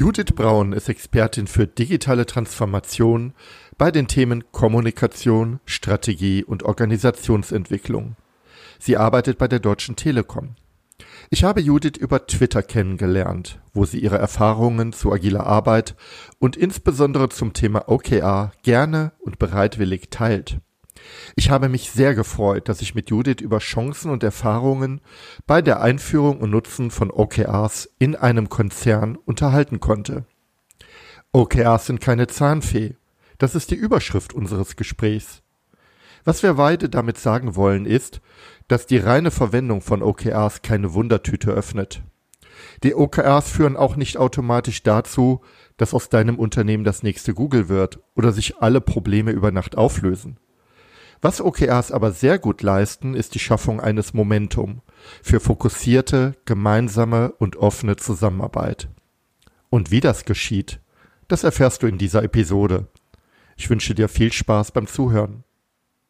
Judith Braun ist Expertin für digitale Transformation bei den Themen Kommunikation, Strategie und Organisationsentwicklung. Sie arbeitet bei der Deutschen Telekom. Ich habe Judith über Twitter kennengelernt, wo sie ihre Erfahrungen zu agiler Arbeit und insbesondere zum Thema OKR gerne und bereitwillig teilt. Ich habe mich sehr gefreut, dass ich mit Judith über Chancen und Erfahrungen bei der Einführung und Nutzen von OKRs in einem Konzern unterhalten konnte. OKRs sind keine Zahnfee. Das ist die Überschrift unseres Gesprächs. Was wir beide damit sagen wollen ist, dass die reine Verwendung von OKRs keine Wundertüte öffnet. Die OKRs führen auch nicht automatisch dazu, dass aus deinem Unternehmen das nächste Google wird oder sich alle Probleme über Nacht auflösen. Was OKRs aber sehr gut leisten, ist die Schaffung eines Momentum für fokussierte, gemeinsame und offene Zusammenarbeit. Und wie das geschieht, das erfährst du in dieser Episode. Ich wünsche dir viel Spaß beim Zuhören.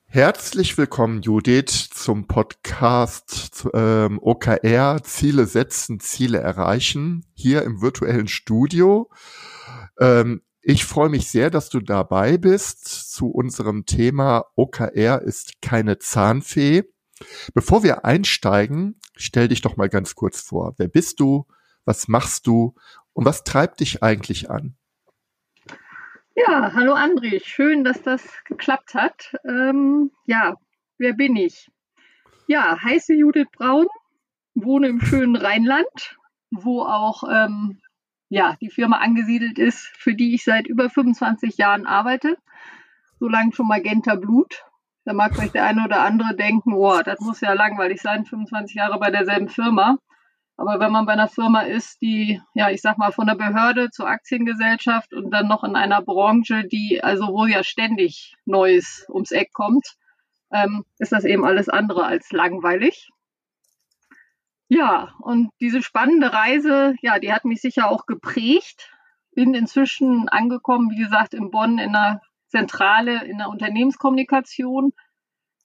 Herzlich willkommen, Judith, zum Podcast zu, ähm, OKR Ziele setzen, Ziele erreichen, hier im virtuellen Studio. Ähm, ich freue mich sehr, dass du dabei bist zu unserem Thema OKR ist keine Zahnfee. Bevor wir einsteigen, stell dich doch mal ganz kurz vor. Wer bist du? Was machst du? Und was treibt dich eigentlich an? Ja, hallo André. Schön, dass das geklappt hat. Ähm, ja, wer bin ich? Ja, heiße Judith Braun, wohne im schönen Rheinland, wo auch ähm, ja, die Firma angesiedelt ist, für die ich seit über 25 Jahren arbeite. So lange schon Magenta Blut. Da mag vielleicht der eine oder andere denken, boah, das muss ja langweilig sein, 25 Jahre bei derselben Firma. Aber wenn man bei einer Firma ist, die, ja, ich sag mal, von der Behörde zur Aktiengesellschaft und dann noch in einer Branche, die also wo ja ständig Neues ums Eck kommt, ähm, ist das eben alles andere als langweilig. Ja, und diese spannende Reise, ja, die hat mich sicher auch geprägt. Bin inzwischen angekommen, wie gesagt, in Bonn in der Zentrale in der Unternehmenskommunikation.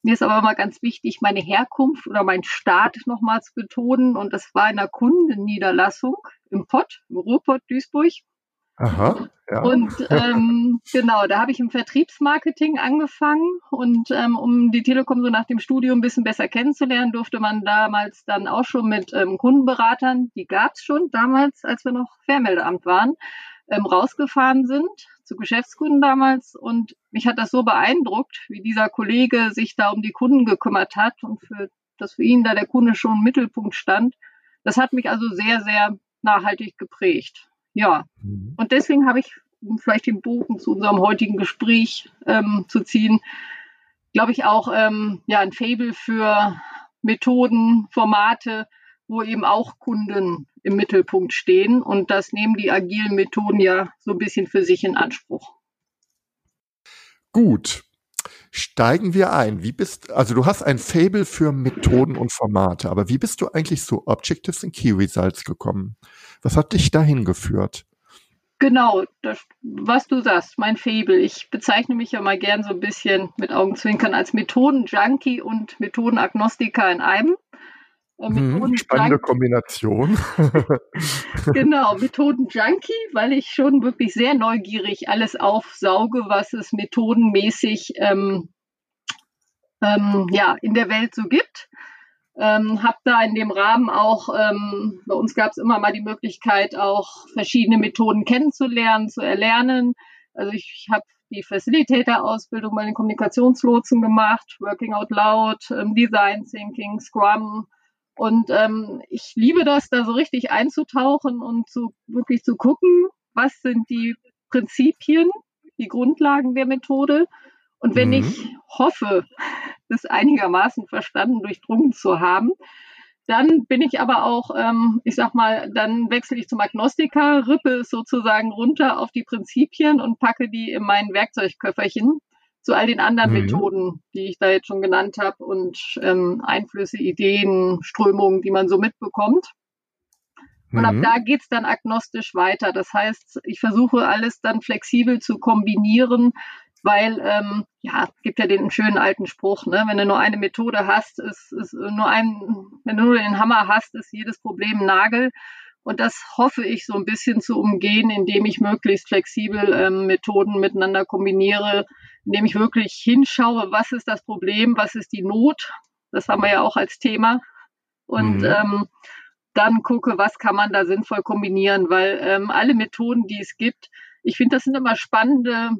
Mir ist aber immer ganz wichtig, meine Herkunft oder mein Staat nochmal zu betonen. Und das war in der Kundenniederlassung im Pott, im Ruhrpott Duisburg. Aha. Ja. Und ähm, genau, da habe ich im Vertriebsmarketing angefangen und ähm, um die Telekom so nach dem Studium ein bisschen besser kennenzulernen, durfte man damals dann auch schon mit ähm, Kundenberatern, die gab es schon damals, als wir noch Fernmeldeamt waren, ähm, rausgefahren sind zu Geschäftskunden damals und mich hat das so beeindruckt, wie dieser Kollege sich da um die Kunden gekümmert hat und für dass für ihn da der Kunde schon im Mittelpunkt stand. Das hat mich also sehr, sehr nachhaltig geprägt. Ja, mhm. und deswegen habe ich, um vielleicht den Bogen zu unserem heutigen Gespräch ähm, zu ziehen, glaube ich auch ähm, ja ein Fable für Methoden, Formate, wo eben auch Kunden im Mittelpunkt stehen. Und das nehmen die agilen Methoden ja so ein bisschen für sich in Anspruch. Gut. Steigen wir ein. Wie bist, also du hast ein Fable für Methoden und Formate, aber wie bist du eigentlich zu Objectives and Key Results gekommen? Was hat dich dahin geführt? Genau, das, was du sagst, mein Fable. Ich bezeichne mich ja mal gern so ein bisschen mit Augenzwinkern als Methoden-Junkie und Methodenagnostiker in einem. Äh, hm, spannende Kombination. genau, Methoden-Junkie, weil ich schon wirklich sehr neugierig alles aufsauge, was es methodenmäßig ähm, ähm, ja, in der Welt so gibt. Ähm, habe da in dem Rahmen auch, ähm, bei uns gab es immer mal die Möglichkeit, auch verschiedene Methoden kennenzulernen, zu erlernen. Also ich habe die Facilitator-Ausbildung bei den Kommunikationslotsen gemacht, Working Out Loud, ähm, Design Thinking, Scrum. Und ähm, ich liebe das, da so richtig einzutauchen und zu, wirklich zu gucken, was sind die Prinzipien, die Grundlagen der Methode und wenn mhm. ich hoffe, das einigermaßen verstanden, durchdrungen zu haben, Dann bin ich aber auch, ähm, ich sag mal, dann wechsle ich zum Agnostiker, rippe es sozusagen runter auf die Prinzipien und packe die in mein Werkzeugköfferchen zu all den anderen mhm. Methoden, die ich da jetzt schon genannt habe und ähm, Einflüsse, Ideen, Strömungen, die man so mitbekommt. Und mhm. ab da geht's dann agnostisch weiter. Das heißt, ich versuche alles dann flexibel zu kombinieren, weil ähm, ja, gibt ja den schönen alten Spruch, ne? wenn du nur eine Methode hast, ist, ist nur ein, wenn du nur den Hammer hast, ist jedes Problem ein Nagel. Und das hoffe ich so ein bisschen zu umgehen, indem ich möglichst flexibel ähm, Methoden miteinander kombiniere, indem ich wirklich hinschaue, was ist das Problem, was ist die Not. Das haben wir ja auch als Thema. Und mhm. ähm, dann gucke, was kann man da sinnvoll kombinieren, weil ähm, alle Methoden, die es gibt, ich finde, das sind immer spannende,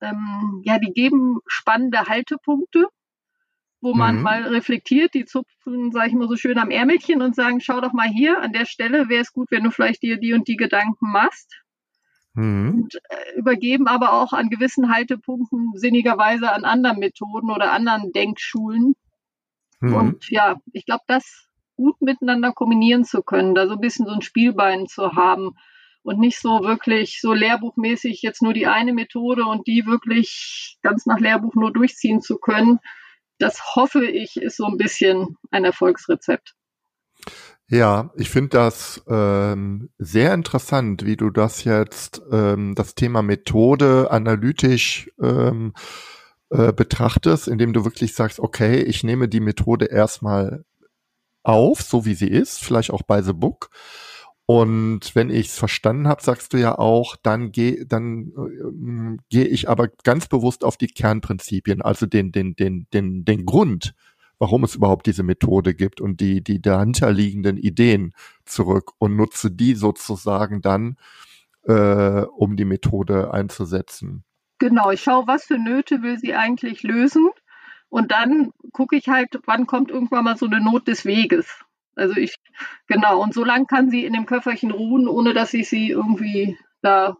ähm, ja, die geben spannende Haltepunkte wo man mhm. mal reflektiert, die zupfen, sage ich mal so schön am Ärmelchen und sagen, schau doch mal hier, an der Stelle wäre es gut, wenn du vielleicht dir die und die Gedanken machst. Mhm. Und äh, übergeben aber auch an gewissen Haltepunkten sinnigerweise an anderen Methoden oder anderen Denkschulen. Mhm. Und ja, ich glaube, das gut miteinander kombinieren zu können, da so ein bisschen so ein Spielbein zu haben und nicht so wirklich so lehrbuchmäßig jetzt nur die eine Methode und die wirklich ganz nach Lehrbuch nur durchziehen zu können, das hoffe ich, ist so ein bisschen ein Erfolgsrezept. Ja, ich finde das ähm, sehr interessant, wie du das jetzt, ähm, das Thema Methode analytisch ähm, äh, betrachtest, indem du wirklich sagst, okay, ich nehme die Methode erstmal auf, so wie sie ist, vielleicht auch by the book, und wenn ich es verstanden habe, sagst du ja auch, dann gehe dann äh, gehe ich aber ganz bewusst auf die Kernprinzipien, also den den den den den Grund, warum es überhaupt diese Methode gibt und die die dahinterliegenden Ideen zurück und nutze die sozusagen dann, äh, um die Methode einzusetzen. Genau, ich schaue, was für Nöte will sie eigentlich lösen und dann gucke ich halt, wann kommt irgendwann mal so eine Not des Weges. Also ich, genau, und so lange kann sie in dem Köfferchen ruhen, ohne dass ich sie irgendwie da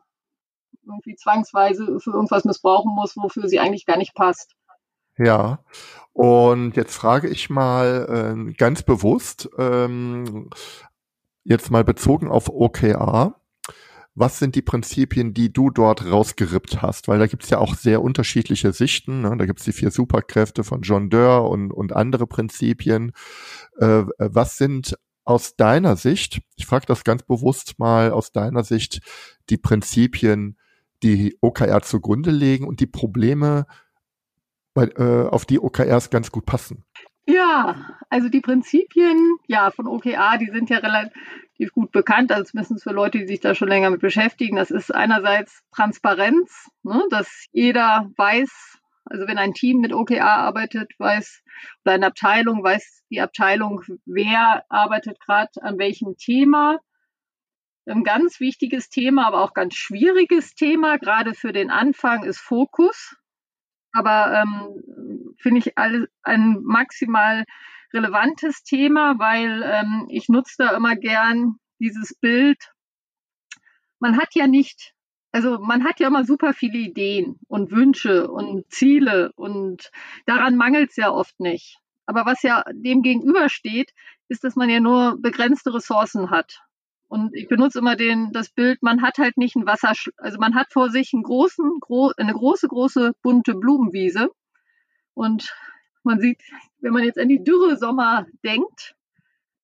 irgendwie zwangsweise für irgendwas missbrauchen muss, wofür sie eigentlich gar nicht passt. Ja, und jetzt frage ich mal äh, ganz bewusst, ähm, jetzt mal bezogen auf OKR, was sind die Prinzipien, die du dort rausgerippt hast? Weil da gibt's ja auch sehr unterschiedliche Sichten. Ne? Da gibt's die vier Superkräfte von John Doerr und, und andere Prinzipien. Äh, was sind aus deiner Sicht, ich frage das ganz bewusst mal aus deiner Sicht, die Prinzipien, die OKR zugrunde legen und die Probleme, bei, äh, auf die OKRs ganz gut passen? Ja, also die Prinzipien ja, von OKR, die sind ja relativ gut bekannt, also zumindest für Leute, die sich da schon länger mit beschäftigen. Das ist einerseits Transparenz, ne, dass jeder weiß, also wenn ein Team mit OKR arbeitet, weiß, oder eine Abteilung, weiß die Abteilung, wer arbeitet gerade an welchem Thema. Ein ganz wichtiges Thema, aber auch ganz schwieriges Thema, gerade für den Anfang, ist Fokus. Aber ähm, finde ich alles ein maximal relevantes Thema, weil ähm, ich nutze da immer gern dieses Bild. Man hat ja nicht, also man hat ja immer super viele Ideen und Wünsche und Ziele und daran mangelt es ja oft nicht. Aber was ja dem gegenübersteht, ist, dass man ja nur begrenzte Ressourcen hat. Und ich benutze immer den, das Bild, man hat halt nicht ein Wasser, also man hat vor sich einen großen, gro eine große, große bunte Blumenwiese. Und man sieht, wenn man jetzt an die Dürre Sommer denkt,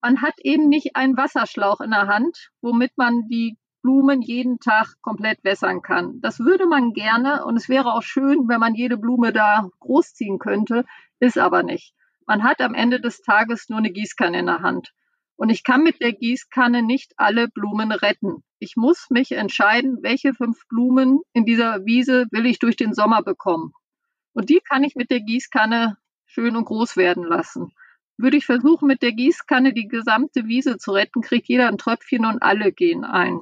man hat eben nicht einen Wasserschlauch in der Hand, womit man die Blumen jeden Tag komplett wässern kann. Das würde man gerne und es wäre auch schön, wenn man jede Blume da großziehen könnte, ist aber nicht. Man hat am Ende des Tages nur eine Gießkanne in der Hand. Und ich kann mit der Gießkanne nicht alle Blumen retten. Ich muss mich entscheiden, welche fünf Blumen in dieser Wiese will ich durch den Sommer bekommen. Und die kann ich mit der Gießkanne schön und groß werden lassen. Würde ich versuchen, mit der Gießkanne die gesamte Wiese zu retten, kriegt jeder ein Tröpfchen und alle gehen ein.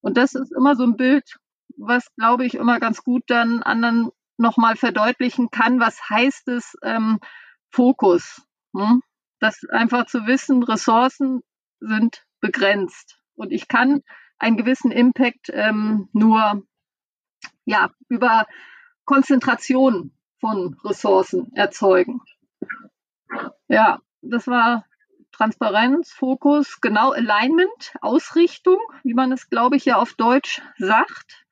Und das ist immer so ein Bild, was, glaube ich, immer ganz gut dann anderen nochmal verdeutlichen kann, was heißt es ähm, Fokus. Hm? Das einfach zu wissen, Ressourcen sind begrenzt und ich kann einen gewissen Impact ähm, nur ja über Konzentration von Ressourcen erzeugen. Ja, das war Transparenz, Fokus, genau Alignment, Ausrichtung, wie man es, glaube ich, ja auf Deutsch sagt.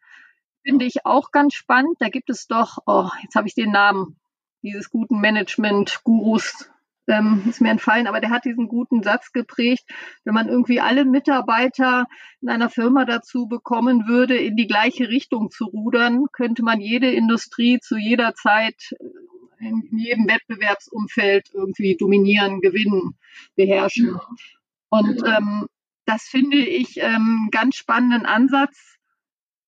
Finde ich auch ganz spannend. Da gibt es doch, oh, jetzt habe ich den Namen dieses guten Management-Gurus ähm, ist mir entfallen, aber der hat diesen guten Satz geprägt, wenn man irgendwie alle Mitarbeiter in einer Firma dazu bekommen würde, in die gleiche Richtung zu rudern, könnte man jede Industrie zu jeder Zeit äh, in jedem Wettbewerbsumfeld irgendwie dominieren, gewinnen, beherrschen. Und ähm, das finde ich ähm, ganz spannenden Ansatz,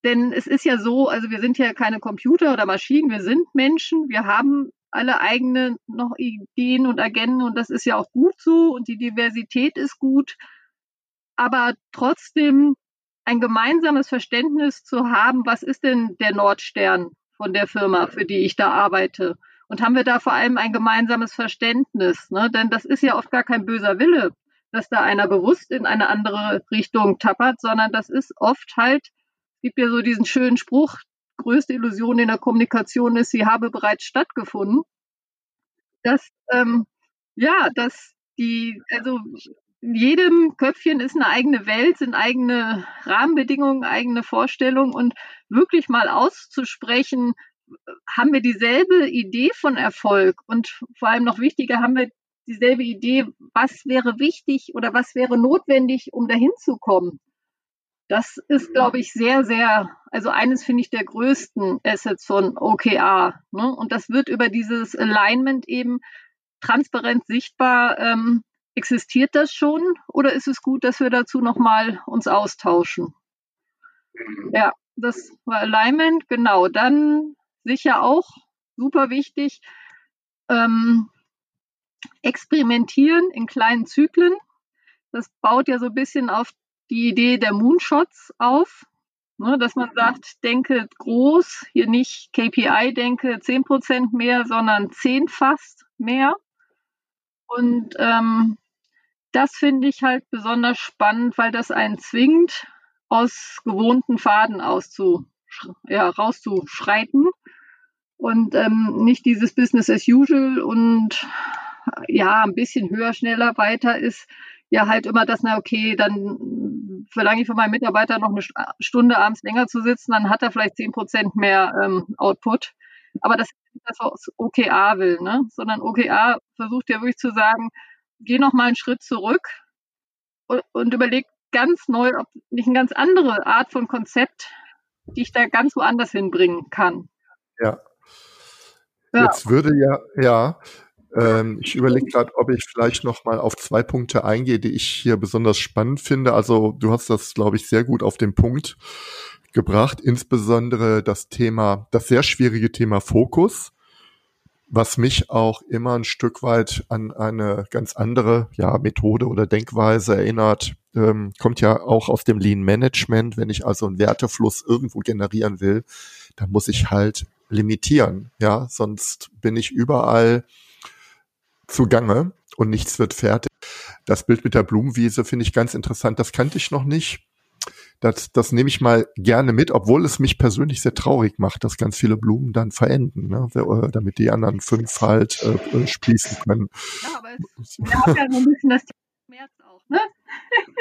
denn es ist ja so, also wir sind ja keine Computer oder Maschinen, wir sind Menschen, wir haben alle eigene noch Ideen und Agenten und das ist ja auch gut so und die Diversität ist gut. Aber trotzdem ein gemeinsames Verständnis zu haben, was ist denn der Nordstern von der Firma, für die ich da arbeite? Und haben wir da vor allem ein gemeinsames Verständnis? Ne? Denn das ist ja oft gar kein böser Wille, dass da einer bewusst in eine andere Richtung tappert, sondern das ist oft halt, gibt ja so diesen schönen Spruch, größte Illusion in der Kommunikation ist, sie habe bereits stattgefunden. Dass, ähm, ja, dass die, also in jedem Köpfchen ist eine eigene Welt, sind eigene Rahmenbedingungen, eigene Vorstellungen und wirklich mal auszusprechen, haben wir dieselbe Idee von Erfolg und vor allem noch wichtiger, haben wir dieselbe Idee, was wäre wichtig oder was wäre notwendig, um dahin zu kommen. Das ist, glaube ich, sehr, sehr, also eines finde ich der größten Assets von OKR. Ne? Und das wird über dieses Alignment eben transparent sichtbar. Ähm, existiert das schon oder ist es gut, dass wir dazu nochmal uns austauschen? Ja, das war Alignment, genau. Dann sicher auch super wichtig, ähm, experimentieren in kleinen Zyklen. Das baut ja so ein bisschen auf die Idee der Moonshots auf, ne, dass man sagt, denke groß, hier nicht KPI, denke 10% mehr, sondern 10 fast mehr. Und ähm, das finde ich halt besonders spannend, weil das einen zwingt, aus gewohnten Faden auszu, ja, rauszuschreiten und ähm, nicht dieses Business as usual und ja, ein bisschen höher, schneller, weiter ist, ja halt immer das, na okay, dann verlange ich von meinem Mitarbeiter noch eine Stunde abends länger zu sitzen, dann hat er vielleicht zehn Prozent mehr ähm, Output. Aber das ist das, was OKA will, ne? Sondern OKA versucht ja wirklich zu sagen, geh noch mal einen Schritt zurück und, und überleg ganz neu, ob nicht eine ganz andere Art von Konzept, die ich da ganz woanders hinbringen kann. Ja. ja. Jetzt würde ja, ja, ähm, ich überlege gerade, ob ich vielleicht noch mal auf zwei Punkte eingehe, die ich hier besonders spannend finde. Also du hast das, glaube ich, sehr gut auf den Punkt gebracht. Insbesondere das Thema, das sehr schwierige Thema Fokus, was mich auch immer ein Stück weit an eine ganz andere ja, Methode oder Denkweise erinnert. Ähm, kommt ja auch aus dem Lean Management. Wenn ich also einen Wertefluss irgendwo generieren will, dann muss ich halt limitieren. Ja, sonst bin ich überall zugange und nichts wird fertig. Das Bild mit der Blumenwiese finde ich ganz interessant. Das kannte ich noch nicht. Das, das nehme ich mal gerne mit, obwohl es mich persönlich sehr traurig macht, dass ganz viele Blumen dann verenden, ne? Äh, damit die anderen fünf halt äh, äh sprießen können. Ja, aber es, haben ja so ein bisschen das Schmerz auch, ne?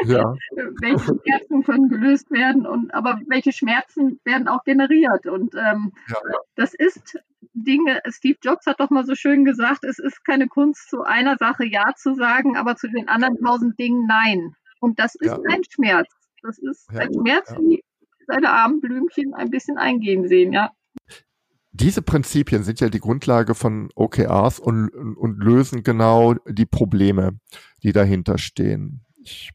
Ja. welche Schmerzen können gelöst werden und aber welche Schmerzen werden auch generiert und ähm, ja. das ist Dinge, Steve Jobs hat doch mal so schön gesagt, es ist keine Kunst, zu einer Sache Ja zu sagen, aber zu den anderen tausend Dingen Nein. Und das ist ja. ein Schmerz. Das ist ein Schmerz, wie seine armen Blümchen ein bisschen eingehen sehen, ja. Diese Prinzipien sind ja die Grundlage von OKRs und, und lösen genau die Probleme, die dahinter stehen. Ich,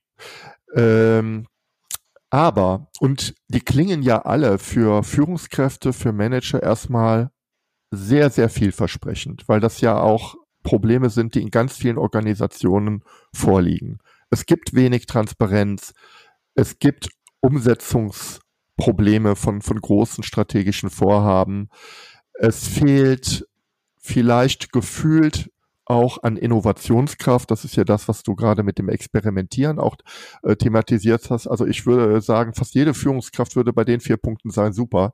ähm, aber, und die klingen ja alle für Führungskräfte, für Manager erstmal sehr, sehr vielversprechend, weil das ja auch Probleme sind, die in ganz vielen Organisationen vorliegen. Es gibt wenig Transparenz, es gibt Umsetzungsprobleme von, von großen strategischen Vorhaben. Es fehlt vielleicht gefühlt auch an Innovationskraft. Das ist ja das, was du gerade mit dem Experimentieren auch äh, thematisiert hast. Also ich würde sagen, fast jede Führungskraft würde bei den vier Punkten sein, super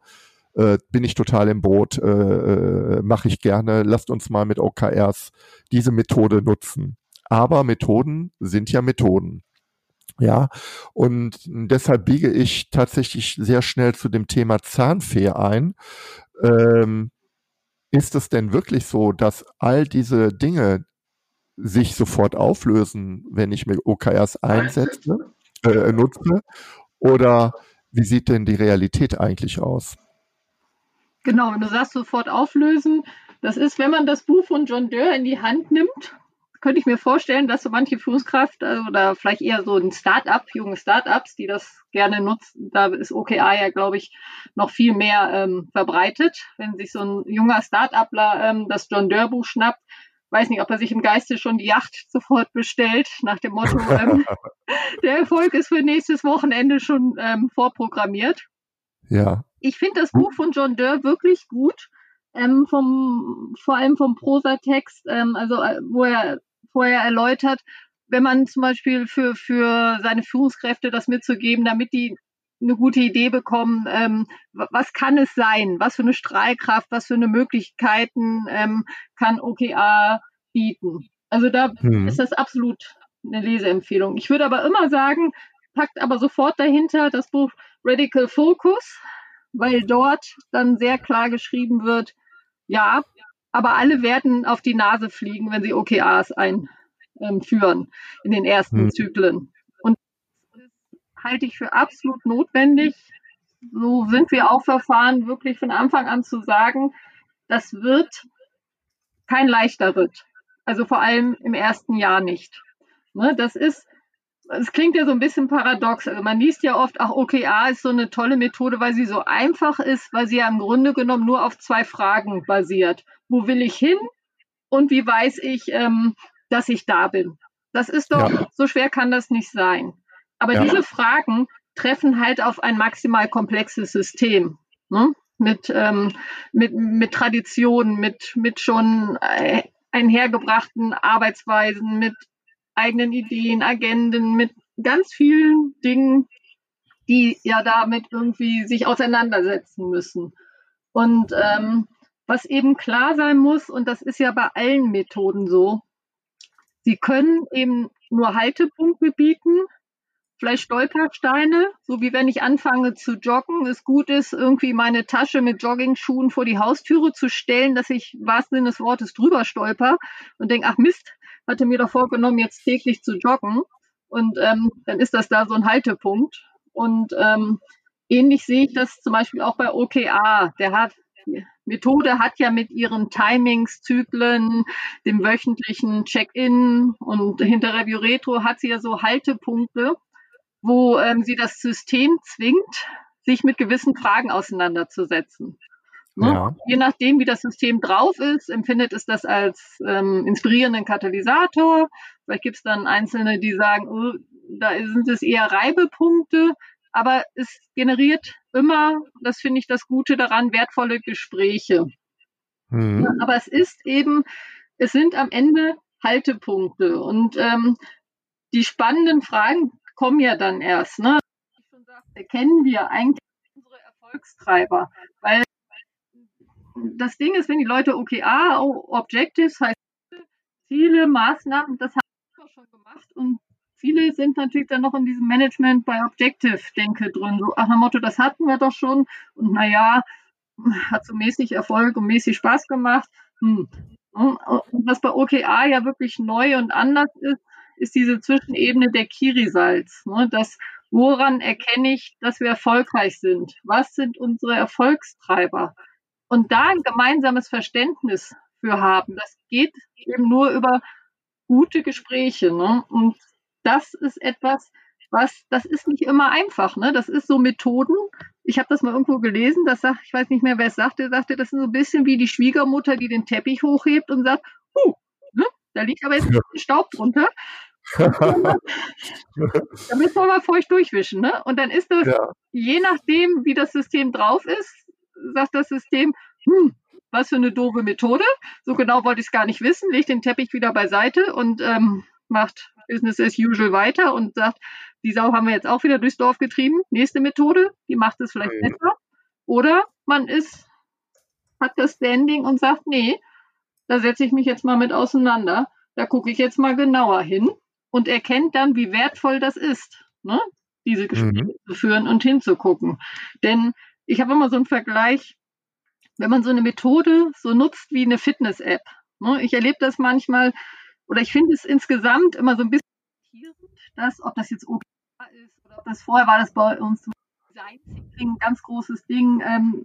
äh, bin ich total im Boot, äh, äh, mache ich gerne. Lasst uns mal mit OKRs diese Methode nutzen. aber Methoden sind ja Methoden. Ja, und deshalb biege ich tatsächlich sehr schnell zu dem Thema Zahnfee ein. Ähm, ist es denn wirklich so, dass all diese Dinge sich sofort auflösen, wenn ich mir OKRs einsetze, äh, nutze? Oder wie sieht denn die Realität eigentlich aus? Genau, wenn du sagst sofort auflösen, das ist, wenn man das Buch von John Doerr in die Hand nimmt, könnte ich mir vorstellen, dass so manche Führungskraft äh, oder vielleicht eher so ein Start-up, junge Start-ups, die das gerne nutzen, da ist OKA ja, glaube ich, noch viel mehr ähm, verbreitet. Wenn sich so ein junger Start-upler ähm, das John Doerr Buch schnappt, weiß nicht, ob er sich im Geiste schon die Yacht sofort bestellt, nach dem Motto, ähm, der Erfolg ist für nächstes Wochenende schon ähm, vorprogrammiert. Ja. Ich finde das Buch von John Doerr wirklich gut. Ähm, vom, vor allem vom Prosatext, ähm, also äh, wo er vorher erläutert, wenn man zum Beispiel für, für seine Führungskräfte das mitzugeben, damit die eine gute Idee bekommen, ähm, was kann es sein, was für eine Strahlkraft, was für eine Möglichkeiten ähm, kann OKA bieten. Also da hm. ist das absolut eine Leseempfehlung. Ich würde aber immer sagen, packt aber sofort dahinter das Buch Radical Focus, weil dort dann sehr klar geschrieben wird, ja, aber alle werden auf die Nase fliegen, wenn sie OKAs einführen ähm, in den ersten hm. Zyklen. Und das halte ich für absolut notwendig. So sind wir auch verfahren, wirklich von Anfang an zu sagen, das wird kein leichter Ritt. Also vor allem im ersten Jahr nicht. Ne, das ist es klingt ja so ein bisschen paradox. Also man liest ja oft, ach, OKA ist so eine tolle Methode, weil sie so einfach ist, weil sie ja im Grunde genommen nur auf zwei Fragen basiert. Wo will ich hin und wie weiß ich, ähm, dass ich da bin? Das ist doch, ja. so schwer kann das nicht sein. Aber ja. diese Fragen treffen halt auf ein maximal komplexes System. Ne? Mit, ähm, mit, mit Traditionen, mit, mit schon äh, einhergebrachten Arbeitsweisen, mit eigenen Ideen, Agenden, mit ganz vielen Dingen, die ja damit irgendwie sich auseinandersetzen müssen. Und ähm, was eben klar sein muss, und das ist ja bei allen Methoden so, sie können eben nur Haltepunkte bieten, vielleicht Stolpersteine, so wie wenn ich anfange zu joggen, es gut ist, irgendwie meine Tasche mit Joggingschuhen vor die Haustüre zu stellen, dass ich wahrsten Sinne des Wortes drüber stolper und denke, ach Mist, hatte mir doch vorgenommen, jetzt täglich zu joggen. Und ähm, dann ist das da so ein Haltepunkt. Und ähm, ähnlich sehe ich das zum Beispiel auch bei OKA. Der hat Methode hat ja mit ihren Timings, Zyklen, dem wöchentlichen Check-in und hinter Review Retro hat sie ja so Haltepunkte, wo ähm, sie das System zwingt, sich mit gewissen Fragen auseinanderzusetzen. Ne? Ja. Je nachdem, wie das System drauf ist, empfindet es das als ähm, inspirierenden Katalysator. Vielleicht gibt es dann Einzelne, die sagen, oh, da sind es eher Reibepunkte, aber es generiert immer, das finde ich das Gute daran, wertvolle Gespräche. Mhm. Aber es ist eben, es sind am Ende Haltepunkte und ähm, die spannenden Fragen kommen ja dann erst. Ne? Wie ich schon sagte, erkennen wir eigentlich unsere Erfolgstreiber, weil das Ding ist, wenn die Leute OKA, Objectives heißt Ziele, Maßnahmen, das haben wir schon gemacht und viele sind natürlich dann noch in diesem Management bei Objective-Denke drin. So, ach, nach Motto, das hatten wir doch schon und naja, hat so mäßig Erfolg und mäßig Spaß gemacht. Hm. Und was bei OKA ja wirklich neu und anders ist, ist diese Zwischenebene der Kirisalz. Ne? Das, woran erkenne ich, dass wir erfolgreich sind? Was sind unsere Erfolgstreiber? und da ein gemeinsames Verständnis für haben. Das geht eben nur über gute Gespräche. Ne? Und das ist etwas, was, das ist nicht immer einfach. Ne? Das ist so Methoden. Ich habe das mal irgendwo gelesen, das sagt, ich weiß nicht mehr, wer es sagte, sagte, das ist so ein bisschen wie die Schwiegermutter, die den Teppich hochhebt und sagt, huh, ne? da liegt aber jetzt ja. Staub drunter. da müssen wir mal feucht durchwischen. Ne? Und dann ist das, ja. je nachdem, wie das System drauf ist, sagt das System, hm, was für eine doofe Methode. So genau wollte ich es gar nicht wissen, legt den Teppich wieder beiseite und ähm, macht Business as usual weiter und sagt, die Sau haben wir jetzt auch wieder durchs Dorf getrieben. Nächste Methode, die macht es vielleicht mhm. besser. Oder man ist, hat das Standing und sagt, nee, da setze ich mich jetzt mal mit auseinander. da gucke ich jetzt mal genauer hin und erkennt dann, wie wertvoll das ist, ne? diese Gespräche mhm. zu führen und hinzugucken. Denn ich habe immer so einen Vergleich, wenn man so eine Methode so nutzt wie eine Fitness-App. Ne? Ich erlebe das manchmal, oder ich finde es insgesamt immer so ein bisschen dass, ob das jetzt OK ist oder ob das vorher war das bei uns Design ein ganz großes Ding. Ähm,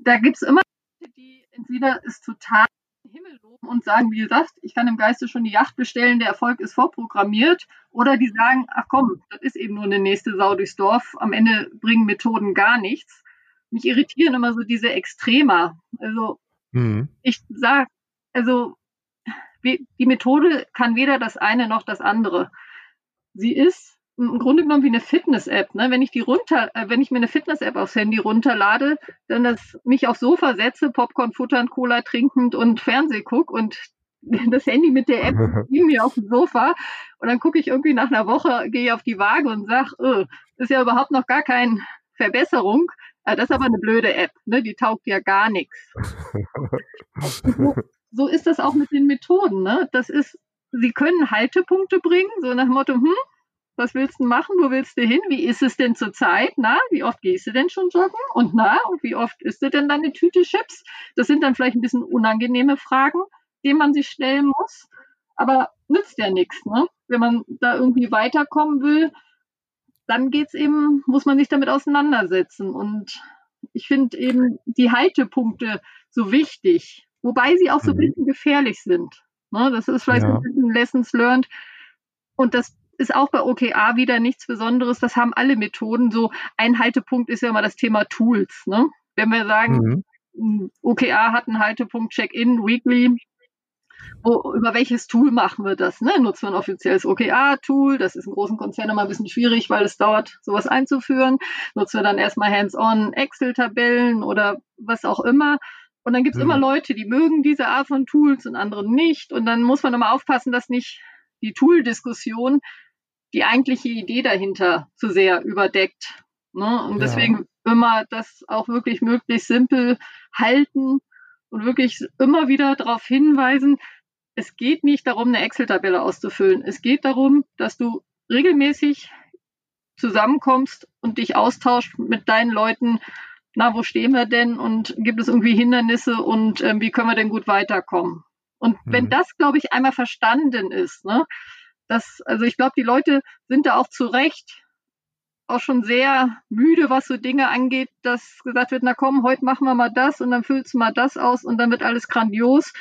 da gibt es immer Leute, die entweder es total Himmel loben und sagen, wie gesagt, ich kann im Geiste schon die Yacht bestellen, der Erfolg ist vorprogrammiert. Oder die sagen, ach komm, das ist eben nur eine nächste Sau durchs Dorf. Am Ende bringen Methoden gar nichts. Mich irritieren immer so diese Extremer. Also mhm. ich sage, also die Methode kann weder das eine noch das andere. Sie ist im Grunde genommen wie eine Fitness-App. Ne? Wenn ich die runter, äh, wenn ich mir eine Fitness-App aufs Handy runterlade, dann das mich aufs Sofa setze, Popcorn futtern, Cola trinkend und Fernseh guck und das Handy mit der App mir auf dem Sofa und dann gucke ich irgendwie nach einer Woche, gehe auf die Waage und sage, oh, ist ja überhaupt noch gar keine Verbesserung. Äh, das ist aber eine blöde App, ne? die taugt ja gar nichts. So, ist das auch mit den Methoden. Ne? Das ist, sie können Haltepunkte bringen, so nach dem Motto, hm, was willst du machen? Wo willst du hin? Wie ist es denn zurzeit? Na, wie oft gehst du denn schon joggen? Und na, und wie oft isst du denn deine Tüte Chips? Das sind dann vielleicht ein bisschen unangenehme Fragen, die man sich stellen muss. Aber nützt ja nichts, ne? Wenn man da irgendwie weiterkommen will, dann geht's eben, muss man sich damit auseinandersetzen. Und ich finde eben die Haltepunkte so wichtig, wobei sie auch so ein mhm. bisschen gefährlich sind. Ne? Das ist vielleicht ja. ein bisschen Lessons learned. Und das ist auch bei OKA wieder nichts Besonderes. Das haben alle Methoden. So ein Haltepunkt ist ja immer das Thema Tools. Ne? Wenn wir sagen, mhm. OKA hat einen Haltepunkt Check-in Weekly, wo, über welches Tool machen wir das? Ne? Nutzen wir ein offizielles OKA-Tool? Das ist in großen Konzernen immer ein bisschen schwierig, weil es dauert, sowas einzuführen. Nutzen wir dann erstmal hands-on Excel-Tabellen oder was auch immer. Und dann gibt es mhm. immer Leute, die mögen diese Art von Tools und andere nicht. Und dann muss man immer aufpassen, dass nicht die Tool-Diskussion die eigentliche Idee dahinter zu sehr überdeckt. Ne? Und ja. deswegen immer das auch wirklich möglichst simpel halten und wirklich immer wieder darauf hinweisen, es geht nicht darum, eine Excel-Tabelle auszufüllen. Es geht darum, dass du regelmäßig zusammenkommst und dich austauschst mit deinen Leuten. Na, wo stehen wir denn und gibt es irgendwie Hindernisse und äh, wie können wir denn gut weiterkommen? Und wenn mhm. das, glaube ich, einmal verstanden ist, ne, das, also ich glaube, die Leute sind da auch zu Recht auch schon sehr müde, was so Dinge angeht, dass gesagt wird, na komm, heute machen wir mal das und dann füllst du mal das aus und dann wird alles grandios.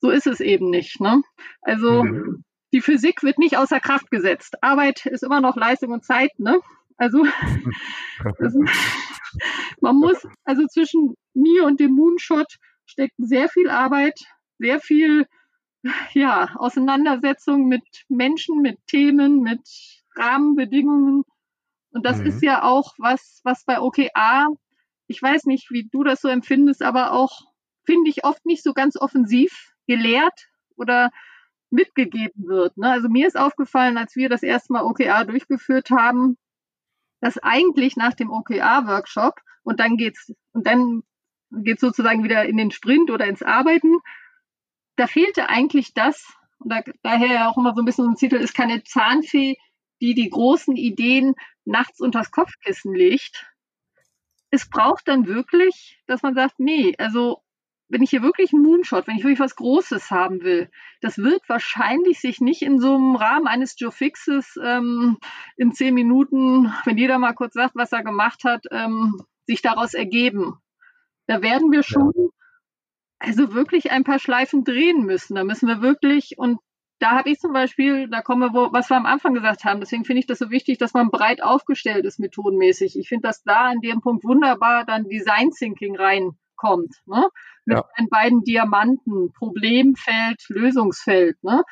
So ist es eben nicht. Ne? Also mhm. die Physik wird nicht außer Kraft gesetzt. Arbeit ist immer noch Leistung und Zeit. Ne? Also man muss, also zwischen mir und dem Moonshot steckt sehr viel Arbeit, sehr viel ja, Auseinandersetzung mit Menschen, mit Themen, mit Rahmenbedingungen. Und das mhm. ist ja auch was, was bei OKA, ich weiß nicht, wie du das so empfindest, aber auch finde ich oft nicht so ganz offensiv gelehrt oder mitgegeben wird. Ne? Also mir ist aufgefallen, als wir das erste Mal OKA durchgeführt haben, dass eigentlich nach dem OKA-Workshop und dann geht's und dann geht's sozusagen wieder in den Sprint oder ins Arbeiten da fehlte eigentlich das, und da, daher auch immer so ein bisschen so ein Titel, ist keine Zahnfee, die die großen Ideen nachts unters Kopfkissen legt. Es braucht dann wirklich, dass man sagt, nee, also wenn ich hier wirklich einen Moonshot, wenn ich wirklich was Großes haben will, das wird wahrscheinlich sich nicht in so einem Rahmen eines Joe Fixes ähm, in zehn Minuten, wenn jeder mal kurz sagt, was er gemacht hat, ähm, sich daraus ergeben. Da werden wir schon also wirklich ein paar Schleifen drehen müssen. Da müssen wir wirklich, und da habe ich zum Beispiel, da kommen wir, wo, was wir am Anfang gesagt haben, deswegen finde ich das so wichtig, dass man breit aufgestellt ist methodenmäßig. Ich finde, dass da an dem Punkt wunderbar dann Design Thinking reinkommt. Ne? Mit ja. den beiden Diamanten, Problemfeld, Lösungsfeld. Ne?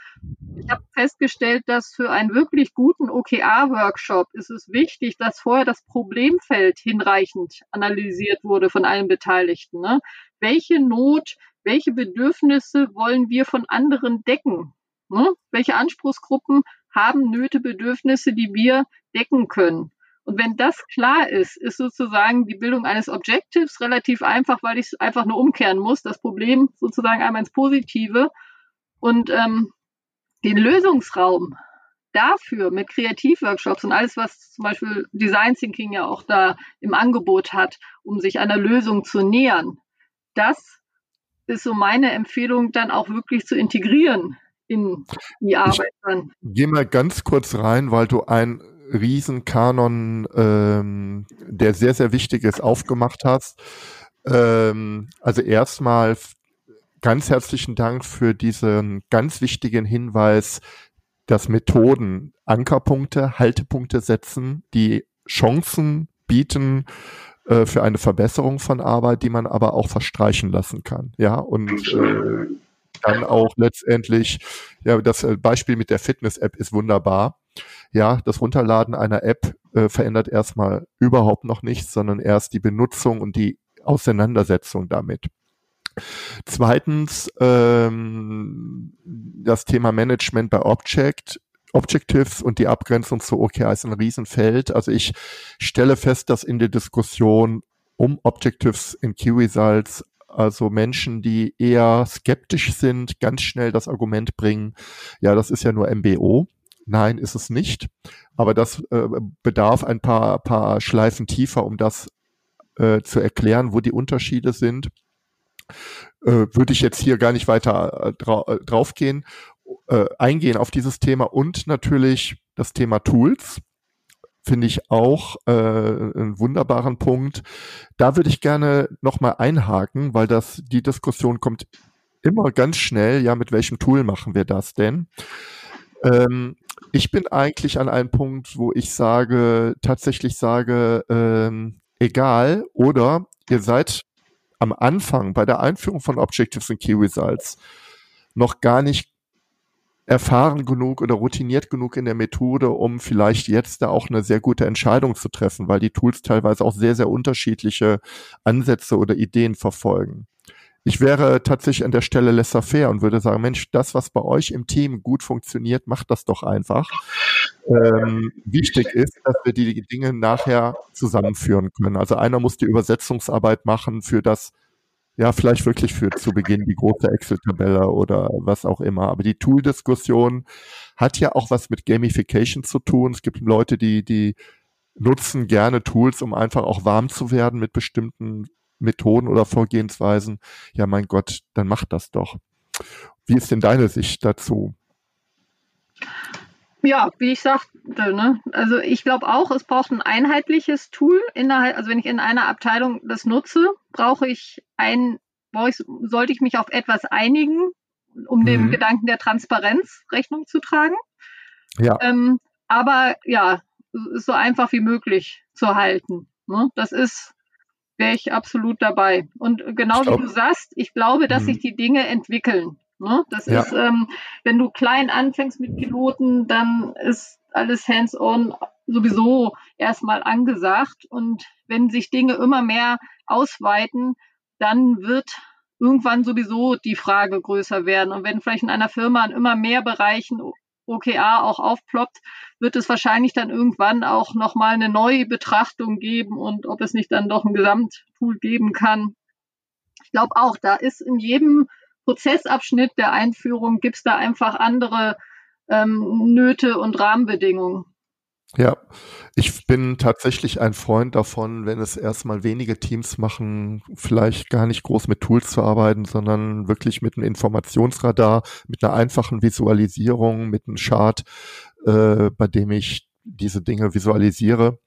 Ich habe festgestellt, dass für einen wirklich guten OKR-Workshop ist es wichtig, dass vorher das Problemfeld hinreichend analysiert wurde von allen Beteiligten. Ne? welche Not, welche Bedürfnisse wollen wir von anderen decken? Ne? Welche Anspruchsgruppen haben Nöte, Bedürfnisse, die wir decken können? Und wenn das klar ist, ist sozusagen die Bildung eines Objectives relativ einfach, weil ich es einfach nur umkehren muss, das Problem sozusagen einmal ins Positive. Und ähm, den Lösungsraum dafür mit Kreativworkshops und alles, was zum Beispiel Design Thinking ja auch da im Angebot hat, um sich einer Lösung zu nähern, das ist so meine Empfehlung, dann auch wirklich zu integrieren in die Arbeit dann. Geh mal ganz kurz rein, weil du ein Riesenkanon, ähm, der sehr, sehr wichtig ist, aufgemacht hast. Ähm, also erstmal ganz herzlichen Dank für diesen ganz wichtigen Hinweis, dass Methoden Ankerpunkte, Haltepunkte setzen, die Chancen bieten äh, für eine Verbesserung von Arbeit, die man aber auch verstreichen lassen kann. Ja, und äh, dann auch letztendlich, ja, das äh, Beispiel mit der Fitness-App ist wunderbar. Ja, das Runterladen einer App äh, verändert erstmal überhaupt noch nichts, sondern erst die Benutzung und die Auseinandersetzung damit. Zweitens ähm, das Thema Management bei Object. Objectives und die Abgrenzung zu OKR ist ein Riesenfeld. Also ich stelle fest, dass in der Diskussion um Objectives in Key Results also Menschen, die eher skeptisch sind, ganz schnell das Argument bringen, ja, das ist ja nur MBO. Nein, ist es nicht. Aber das äh, bedarf ein paar, paar Schleifen tiefer, um das äh, zu erklären, wo die Unterschiede sind. Äh, würde ich jetzt hier gar nicht weiter äh, dra äh, draufgehen, äh, eingehen auf dieses Thema und natürlich das Thema Tools finde ich auch äh, einen wunderbaren Punkt. Da würde ich gerne nochmal einhaken, weil das die Diskussion kommt immer ganz schnell. Ja, mit welchem Tool machen wir das denn? Ähm, ich bin eigentlich an einem Punkt, wo ich sage, tatsächlich sage, ähm, egal oder ihr seid am Anfang bei der Einführung von Objectives und Key Results noch gar nicht erfahren genug oder routiniert genug in der Methode, um vielleicht jetzt da auch eine sehr gute Entscheidung zu treffen, weil die Tools teilweise auch sehr, sehr unterschiedliche Ansätze oder Ideen verfolgen. Ich wäre tatsächlich an der Stelle laissez-faire und würde sagen, Mensch, das, was bei euch im Team gut funktioniert, macht das doch einfach. Ähm, wichtig ist, dass wir die Dinge nachher zusammenführen können. Also einer muss die Übersetzungsarbeit machen für das, ja, vielleicht wirklich für zu Beginn die große Excel-Tabelle oder was auch immer. Aber die Tool-Diskussion hat ja auch was mit Gamification zu tun. Es gibt Leute, die, die nutzen gerne Tools, um einfach auch warm zu werden mit bestimmten Methoden oder Vorgehensweisen. Ja, mein Gott, dann macht das doch. Wie ist denn deine Sicht dazu? Ja, wie ich sagte, ne? also ich glaube auch, es braucht ein einheitliches Tool innerhalb, also wenn ich in einer Abteilung das nutze, brauche ich ein, brauche ich, sollte ich mich auf etwas einigen, um mhm. dem Gedanken der Transparenz Rechnung zu tragen. Ja. Ähm, aber ja, ist so einfach wie möglich zu halten. Ne? Das ist, wäre ich absolut dabei. Und genau wie du sagst, ich glaube, dass mhm. sich die Dinge entwickeln. Ne? Das ja. ist, ähm, wenn du klein anfängst mit Piloten, dann ist alles hands-on sowieso erstmal angesagt. Und wenn sich Dinge immer mehr ausweiten, dann wird irgendwann sowieso die Frage größer werden. Und wenn vielleicht in einer Firma in immer mehr Bereichen OKA auch aufploppt, wird es wahrscheinlich dann irgendwann auch nochmal eine neue Betrachtung geben und ob es nicht dann doch ein Gesamttool geben kann. Ich glaube auch, da ist in jedem Prozessabschnitt der Einführung gibt es da einfach andere ähm, Nöte und Rahmenbedingungen. Ja, ich bin tatsächlich ein Freund davon, wenn es erstmal wenige Teams machen, vielleicht gar nicht groß mit Tools zu arbeiten, sondern wirklich mit einem Informationsradar, mit einer einfachen Visualisierung, mit einem Chart, äh, bei dem ich diese Dinge visualisiere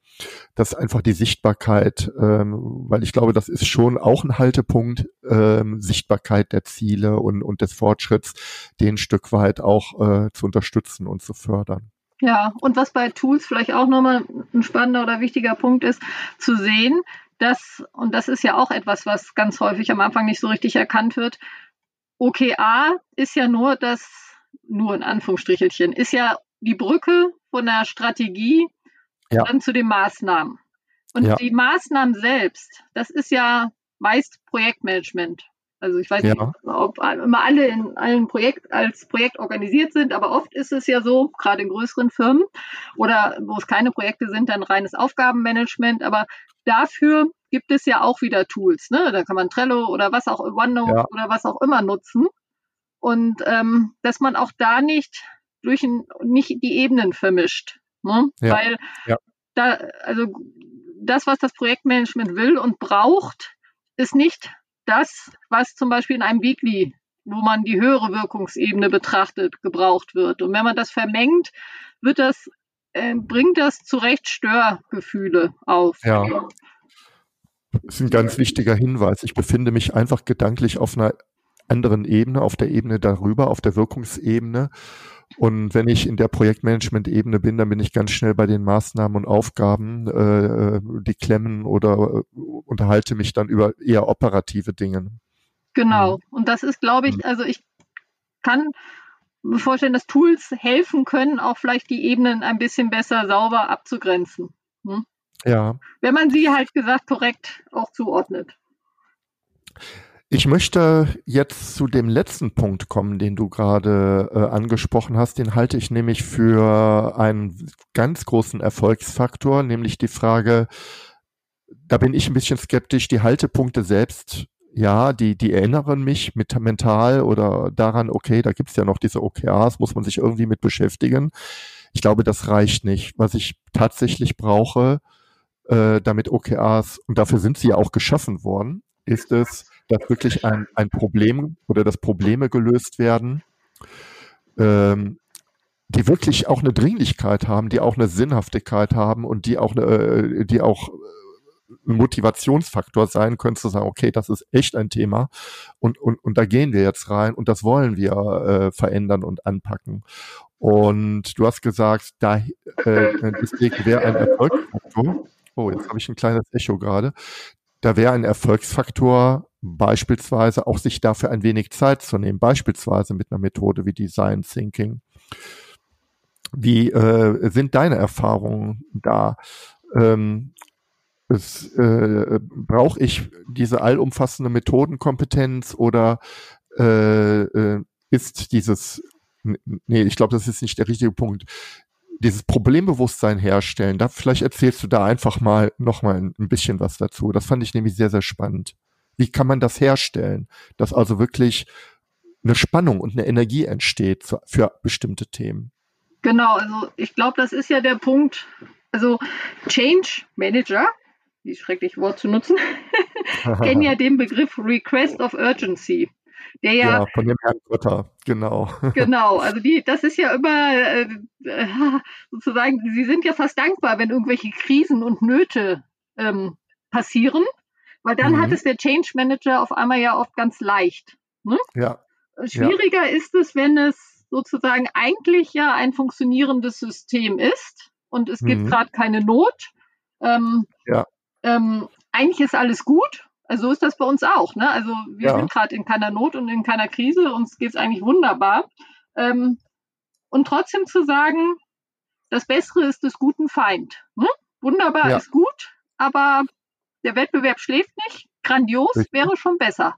dass einfach die Sichtbarkeit, ähm, weil ich glaube, das ist schon auch ein Haltepunkt, ähm, Sichtbarkeit der Ziele und, und des Fortschritts, den Stück weit auch äh, zu unterstützen und zu fördern. Ja, und was bei Tools vielleicht auch nochmal ein spannender oder wichtiger Punkt ist, zu sehen, dass, und das ist ja auch etwas, was ganz häufig am Anfang nicht so richtig erkannt wird, OKA ist ja nur das, nur in Anführungsstrichelchen, ist ja die Brücke von der Strategie ja. dann zu den Maßnahmen. Und ja. die Maßnahmen selbst, das ist ja meist Projektmanagement. Also ich weiß ja. nicht, ob immer alle in allen Projekt als Projekt organisiert sind, aber oft ist es ja so, gerade in größeren Firmen oder wo es keine Projekte sind, dann reines Aufgabenmanagement. Aber dafür gibt es ja auch wieder Tools. Ne? Da kann man Trello oder was auch OneNote ja. oder was auch immer nutzen. Und ähm, dass man auch da nicht durch ein, nicht die Ebenen vermischt. Ne? Ja, Weil da, also das, was das Projektmanagement will und braucht, ist nicht das, was zum Beispiel in einem Weekly, wo man die höhere Wirkungsebene betrachtet, gebraucht wird. Und wenn man das vermengt, wird das, äh, bringt das zu Recht Störgefühle auf. Ja. Das ist ein ganz wichtiger Hinweis. Ich befinde mich einfach gedanklich auf einer anderen Ebene, auf der Ebene darüber, auf der Wirkungsebene. Und wenn ich in der Projektmanagement-Ebene bin, dann bin ich ganz schnell bei den Maßnahmen und Aufgaben, äh, die klemmen oder äh, unterhalte mich dann über eher operative Dinge. Genau. Mhm. Und das ist, glaube ich, mhm. also ich kann mir vorstellen, dass Tools helfen können, auch vielleicht die Ebenen ein bisschen besser sauber abzugrenzen. Hm? Ja. Wenn man sie halt gesagt korrekt auch zuordnet. Ich möchte jetzt zu dem letzten Punkt kommen, den du gerade äh, angesprochen hast. Den halte ich nämlich für einen ganz großen Erfolgsfaktor, nämlich die Frage, da bin ich ein bisschen skeptisch, die Haltepunkte selbst, ja, die, die erinnern mich mit mental oder daran, okay, da gibt's ja noch diese OKRs, muss man sich irgendwie mit beschäftigen. Ich glaube, das reicht nicht. Was ich tatsächlich brauche, äh, damit OKRs, und dafür sind sie ja auch geschaffen worden, ist es, dass wirklich ein, ein Problem oder dass Probleme gelöst werden, ähm, die wirklich auch eine Dringlichkeit haben, die auch eine Sinnhaftigkeit haben und die auch eine, äh, die auch ein Motivationsfaktor sein können, zu sagen, okay, das ist echt ein Thema und, und, und da gehen wir jetzt rein und das wollen wir äh, verändern und anpacken. Und du hast gesagt, da äh, deswegen wäre ein Erfolgsfaktor, oh, jetzt habe ich ein kleines Echo gerade, da wäre ein Erfolgsfaktor beispielsweise auch sich dafür ein wenig Zeit zu nehmen, beispielsweise mit einer Methode wie Design Thinking. Wie äh, sind deine Erfahrungen da? Ähm, äh, Brauche ich diese allumfassende Methodenkompetenz oder äh, äh, ist dieses, nee, ich glaube, das ist nicht der richtige Punkt, dieses Problembewusstsein herstellen, da vielleicht erzählst du da einfach mal noch mal ein bisschen was dazu. Das fand ich nämlich sehr, sehr spannend. Wie kann man das herstellen, dass also wirklich eine Spannung und eine Energie entsteht für bestimmte Themen? Genau, also ich glaube, das ist ja der Punkt. Also Change Manager, wie schrecklich Wort zu nutzen, kennen ja den Begriff Request of Urgency. Der ja, ja, von dem Herrn Götter, genau. Genau, also die, das ist ja immer äh, äh, sozusagen, sie sind ja fast dankbar, wenn irgendwelche Krisen und Nöte ähm, passieren, weil dann mhm. hat es der Change Manager auf einmal ja oft ganz leicht. Ne? Ja. Schwieriger ja. ist es, wenn es sozusagen eigentlich ja ein funktionierendes System ist und es gibt mhm. gerade keine Not. Ähm, ja. Ähm, eigentlich ist alles gut. Also so ist das bei uns auch. Ne? Also wir ja. sind gerade in keiner Not und in keiner Krise. Uns geht es eigentlich wunderbar. Ähm, und trotzdem zu sagen, das Bessere ist des guten Feind. Ne? Wunderbar ja. ist gut, aber der Wettbewerb schläft nicht. Grandios Richtig. wäre schon besser.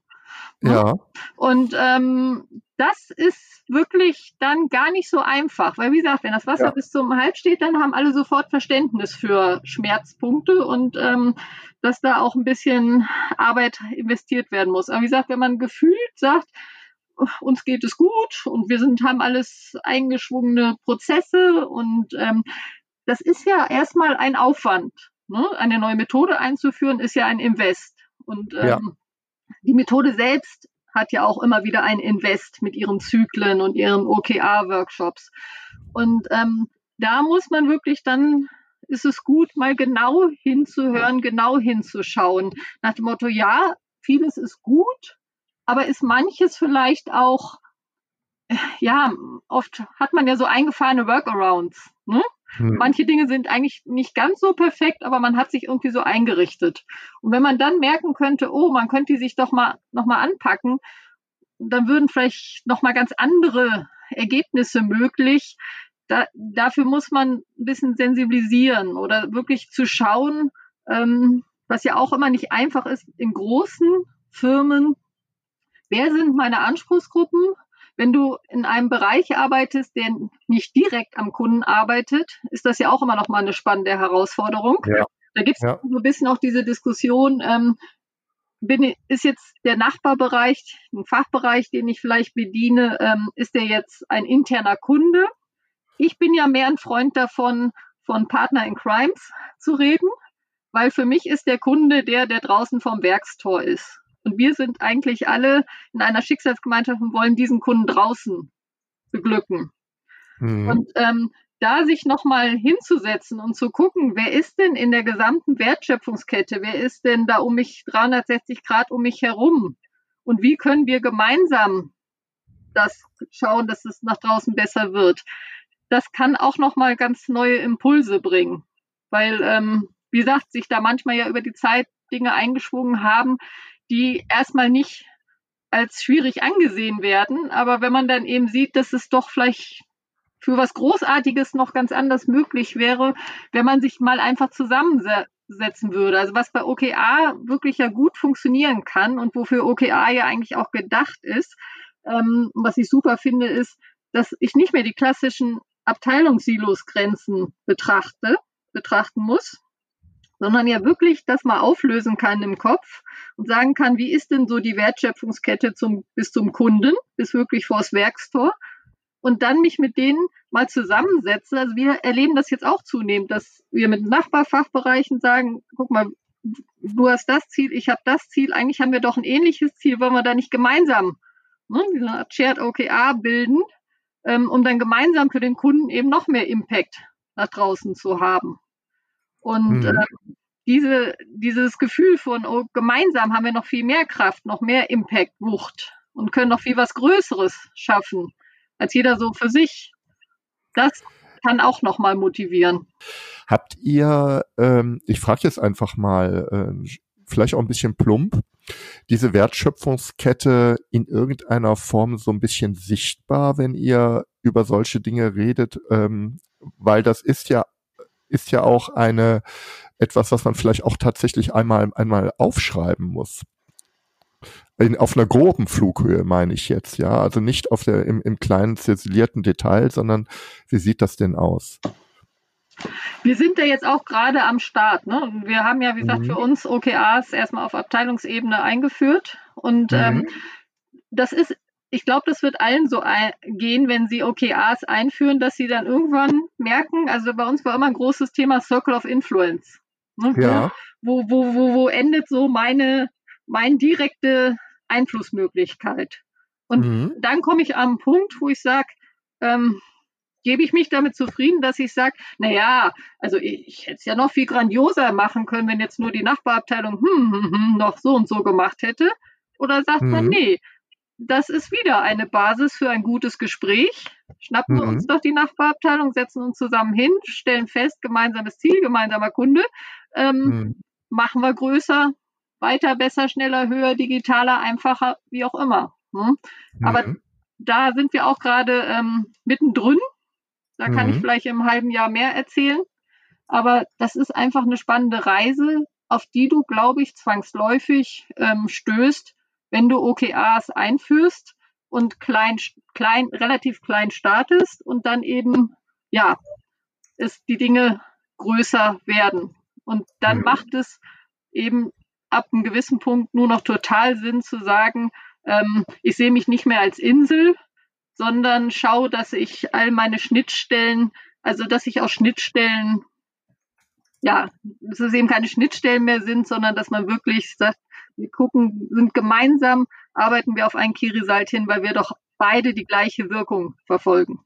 Ne? Ja. Und ähm, das ist wirklich dann gar nicht so einfach, weil wie gesagt, wenn das Wasser ja. bis zum Hals steht, dann haben alle sofort Verständnis für Schmerzpunkte und ähm, dass da auch ein bisschen Arbeit investiert werden muss. Aber wie gesagt, wenn man gefühlt sagt, uns geht es gut und wir sind, haben alles eingeschwungene Prozesse und ähm, das ist ja erstmal ein Aufwand. Ne? Eine neue Methode einzuführen ist ja ein Invest. Und ähm, ja. die Methode selbst hat ja auch immer wieder ein Invest mit ihren Zyklen und ihren OKR-Workshops. Und ähm, da muss man wirklich dann, ist es gut, mal genau hinzuhören, genau hinzuschauen. Nach dem Motto, ja, vieles ist gut, aber ist manches vielleicht auch, ja, oft hat man ja so eingefahrene Workarounds. Ne? Hm. Manche Dinge sind eigentlich nicht ganz so perfekt, aber man hat sich irgendwie so eingerichtet. Und wenn man dann merken könnte, oh, man könnte die sich doch mal noch mal anpacken, dann würden vielleicht noch mal ganz andere Ergebnisse möglich. Da, dafür muss man ein bisschen sensibilisieren oder wirklich zu schauen, ähm, was ja auch immer nicht einfach ist in großen Firmen. Wer sind meine Anspruchsgruppen? Wenn du in einem Bereich arbeitest, der nicht direkt am Kunden arbeitet, ist das ja auch immer noch mal eine spannende Herausforderung. Ja. Da gibt es ja. so ein bisschen auch diese Diskussion, ähm, bin, ist jetzt der Nachbarbereich, ein Fachbereich, den ich vielleicht bediene, ähm, ist der jetzt ein interner Kunde? Ich bin ja mehr ein Freund davon, von Partner in Crimes zu reden, weil für mich ist der Kunde der, der draußen vom Werkstor ist. Und wir sind eigentlich alle in einer Schicksalsgemeinschaft und wollen diesen Kunden draußen beglücken. Mhm. Und ähm, da sich nochmal hinzusetzen und zu gucken, wer ist denn in der gesamten Wertschöpfungskette, wer ist denn da um mich 360 Grad um mich herum und wie können wir gemeinsam das schauen, dass es nach draußen besser wird. Das kann auch nochmal ganz neue Impulse bringen, weil, ähm, wie gesagt, sich da manchmal ja über die Zeit Dinge eingeschwungen haben, die erstmal nicht als schwierig angesehen werden. Aber wenn man dann eben sieht, dass es doch vielleicht für was Großartiges noch ganz anders möglich wäre, wenn man sich mal einfach zusammensetzen würde. Also was bei OKA wirklich ja gut funktionieren kann und wofür OKA ja eigentlich auch gedacht ist. Ähm, was ich super finde, ist, dass ich nicht mehr die klassischen Abteilungssilosgrenzen betrachte, betrachten muss, sondern ja wirklich das mal auflösen kann im Kopf und sagen kann, wie ist denn so die Wertschöpfungskette zum, bis zum Kunden, bis wirklich vors Werkstor und dann mich mit denen mal zusammensetze. Also wir erleben das jetzt auch zunehmend, dass wir mit Nachbarfachbereichen sagen, guck mal, du hast das Ziel, ich habe das Ziel, eigentlich haben wir doch ein ähnliches Ziel, wollen wir da nicht gemeinsam ne, diese Art Shared OKA bilden, ähm, um dann gemeinsam für den Kunden eben noch mehr Impact nach draußen zu haben. Und mhm. äh, diese, dieses Gefühl von oh, gemeinsam haben wir noch viel mehr Kraft, noch mehr Impact, Wucht und können noch viel was Größeres schaffen als jeder so für sich. Das kann auch nochmal motivieren. Habt ihr, ähm, ich frage jetzt einfach mal, äh, vielleicht auch ein bisschen plump, diese Wertschöpfungskette in irgendeiner Form so ein bisschen sichtbar, wenn ihr über solche Dinge redet, ähm, weil das ist ja ist ja auch eine etwas, was man vielleicht auch tatsächlich einmal einmal aufschreiben muss in, auf einer groben Flughöhe meine ich jetzt, ja. Also nicht auf der, im, im kleinen ziselierten Detail, sondern wie sieht das denn aus? Wir sind da jetzt auch gerade am Start. Ne? Wir haben ja, wie gesagt, mhm. für uns OKAs erstmal auf Abteilungsebene eingeführt. Und mhm. ähm, das ist, ich glaube, das wird allen so gehen, wenn sie OKAs einführen, dass sie dann irgendwann merken, also bei uns war immer ein großes Thema Circle of Influence. Ne? Ja. Wo, wo, wo, wo endet so meine, meine direkte Einflussmöglichkeit. Und mhm. dann komme ich am Punkt, wo ich sage, ähm, gebe ich mich damit zufrieden, dass ich sage, naja, also ich, ich hätte es ja noch viel grandioser machen können, wenn jetzt nur die Nachbarabteilung hm, hm, hm, noch so und so gemacht hätte. Oder sagt mhm. man, nee, das ist wieder eine Basis für ein gutes Gespräch. Schnappen mhm. wir uns doch die Nachbarabteilung, setzen uns zusammen hin, stellen fest, gemeinsames Ziel, gemeinsamer Kunde, ähm, mhm. machen wir größer, weiter, besser, schneller, höher, digitaler, einfacher, wie auch immer. Ne? Mhm. Aber da sind wir auch gerade ähm, mittendrin. Da kann mhm. ich vielleicht im halben Jahr mehr erzählen. Aber das ist einfach eine spannende Reise, auf die du, glaube ich, zwangsläufig ähm, stößt, wenn du OKAs einführst und klein, klein, relativ klein startest und dann eben, ja, ist die Dinge größer werden. Und dann mhm. macht es eben ab einem gewissen Punkt nur noch total Sinn zu sagen, ähm, ich sehe mich nicht mehr als Insel, sondern schaue, dass ich all meine Schnittstellen, also dass ich auch Schnittstellen, ja, dass es eben keine Schnittstellen mehr sind, sondern dass man wirklich sagt, wir gucken, sind gemeinsam, arbeiten wir auf ein Key-Result hin, weil wir doch beide die gleiche Wirkung verfolgen.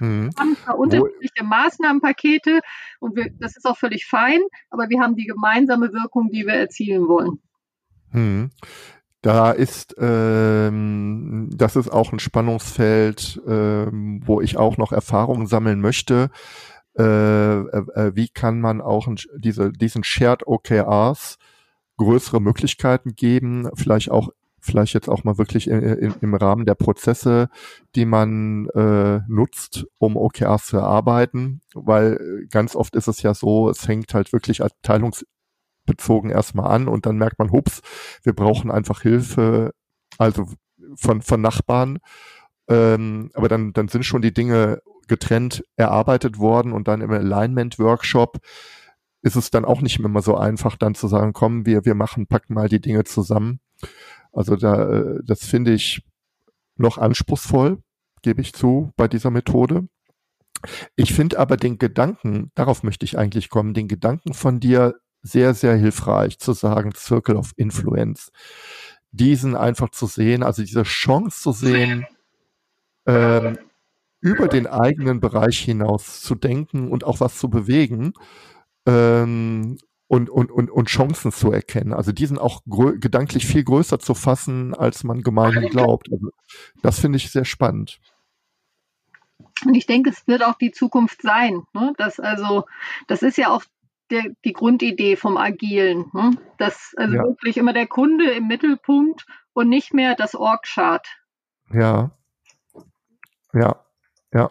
Mhm. Wir haben zwar unterschiedliche Maßnahmenpakete und wir, das ist auch völlig fein, aber wir haben die gemeinsame Wirkung, die wir erzielen wollen. Mhm. Da ist, ähm, das ist auch ein Spannungsfeld, ähm, wo ich auch noch Erfahrungen sammeln möchte. Äh, äh, äh wie kann man auch diese, diesen Shared OKRs größere Möglichkeiten geben, vielleicht auch vielleicht jetzt auch mal wirklich in, in, im Rahmen der Prozesse, die man äh, nutzt, um OKRs zu erarbeiten, weil ganz oft ist es ja so, es hängt halt wirklich abteilungsbezogen erstmal an und dann merkt man, hups, wir brauchen einfach Hilfe, also von, von Nachbarn, ähm, aber dann, dann sind schon die Dinge getrennt erarbeitet worden und dann im Alignment-Workshop ist es dann auch nicht mehr so einfach, dann zu sagen, komm, wir, wir machen, packen mal die Dinge zusammen. Also da, äh, das finde ich noch anspruchsvoll, gebe ich zu, bei dieser Methode. Ich finde aber den Gedanken, darauf möchte ich eigentlich kommen, den Gedanken von dir sehr, sehr hilfreich zu sagen, Circle of Influence. Diesen einfach zu sehen, also diese Chance zu sehen, ähm, über den eigenen Bereich hinaus zu denken und auch was zu bewegen ähm, und, und, und, und Chancen zu erkennen. Also diesen auch gedanklich viel größer zu fassen, als man gemeinhin glaubt. Also das finde ich sehr spannend. Und ich denke, es wird auch die Zukunft sein. Ne? Das also, das ist ja auch der, die Grundidee vom Agilen. Ne? Dass also ja. wirklich immer der Kunde im Mittelpunkt und nicht mehr das Org-Chart. Ja. Ja. Ja.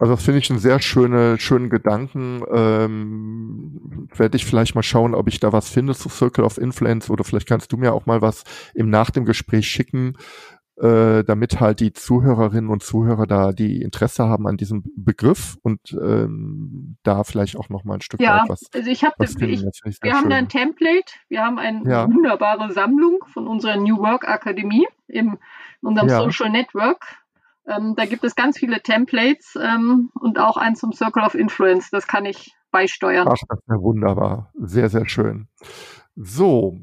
Also das finde ich einen sehr schöne, schönen Gedanken. Ähm, Werde ich vielleicht mal schauen, ob ich da was finde zu Circle of Influence oder vielleicht kannst du mir auch mal was im nach dem Gespräch schicken, äh, damit halt die Zuhörerinnen und Zuhörer da die Interesse haben an diesem Begriff und ähm, da vielleicht auch noch mal ein Stück ja, weit was. Also ich habe, wir haben da ein Template, wir haben eine ja. wunderbare Sammlung von unserer New Work Akademie im, in unserem ja. Social Network. Ähm, da gibt es ganz viele Templates ähm, und auch eins zum Circle of Influence. Das kann ich beisteuern. Ach, das ist ja wunderbar. Sehr, sehr schön. So.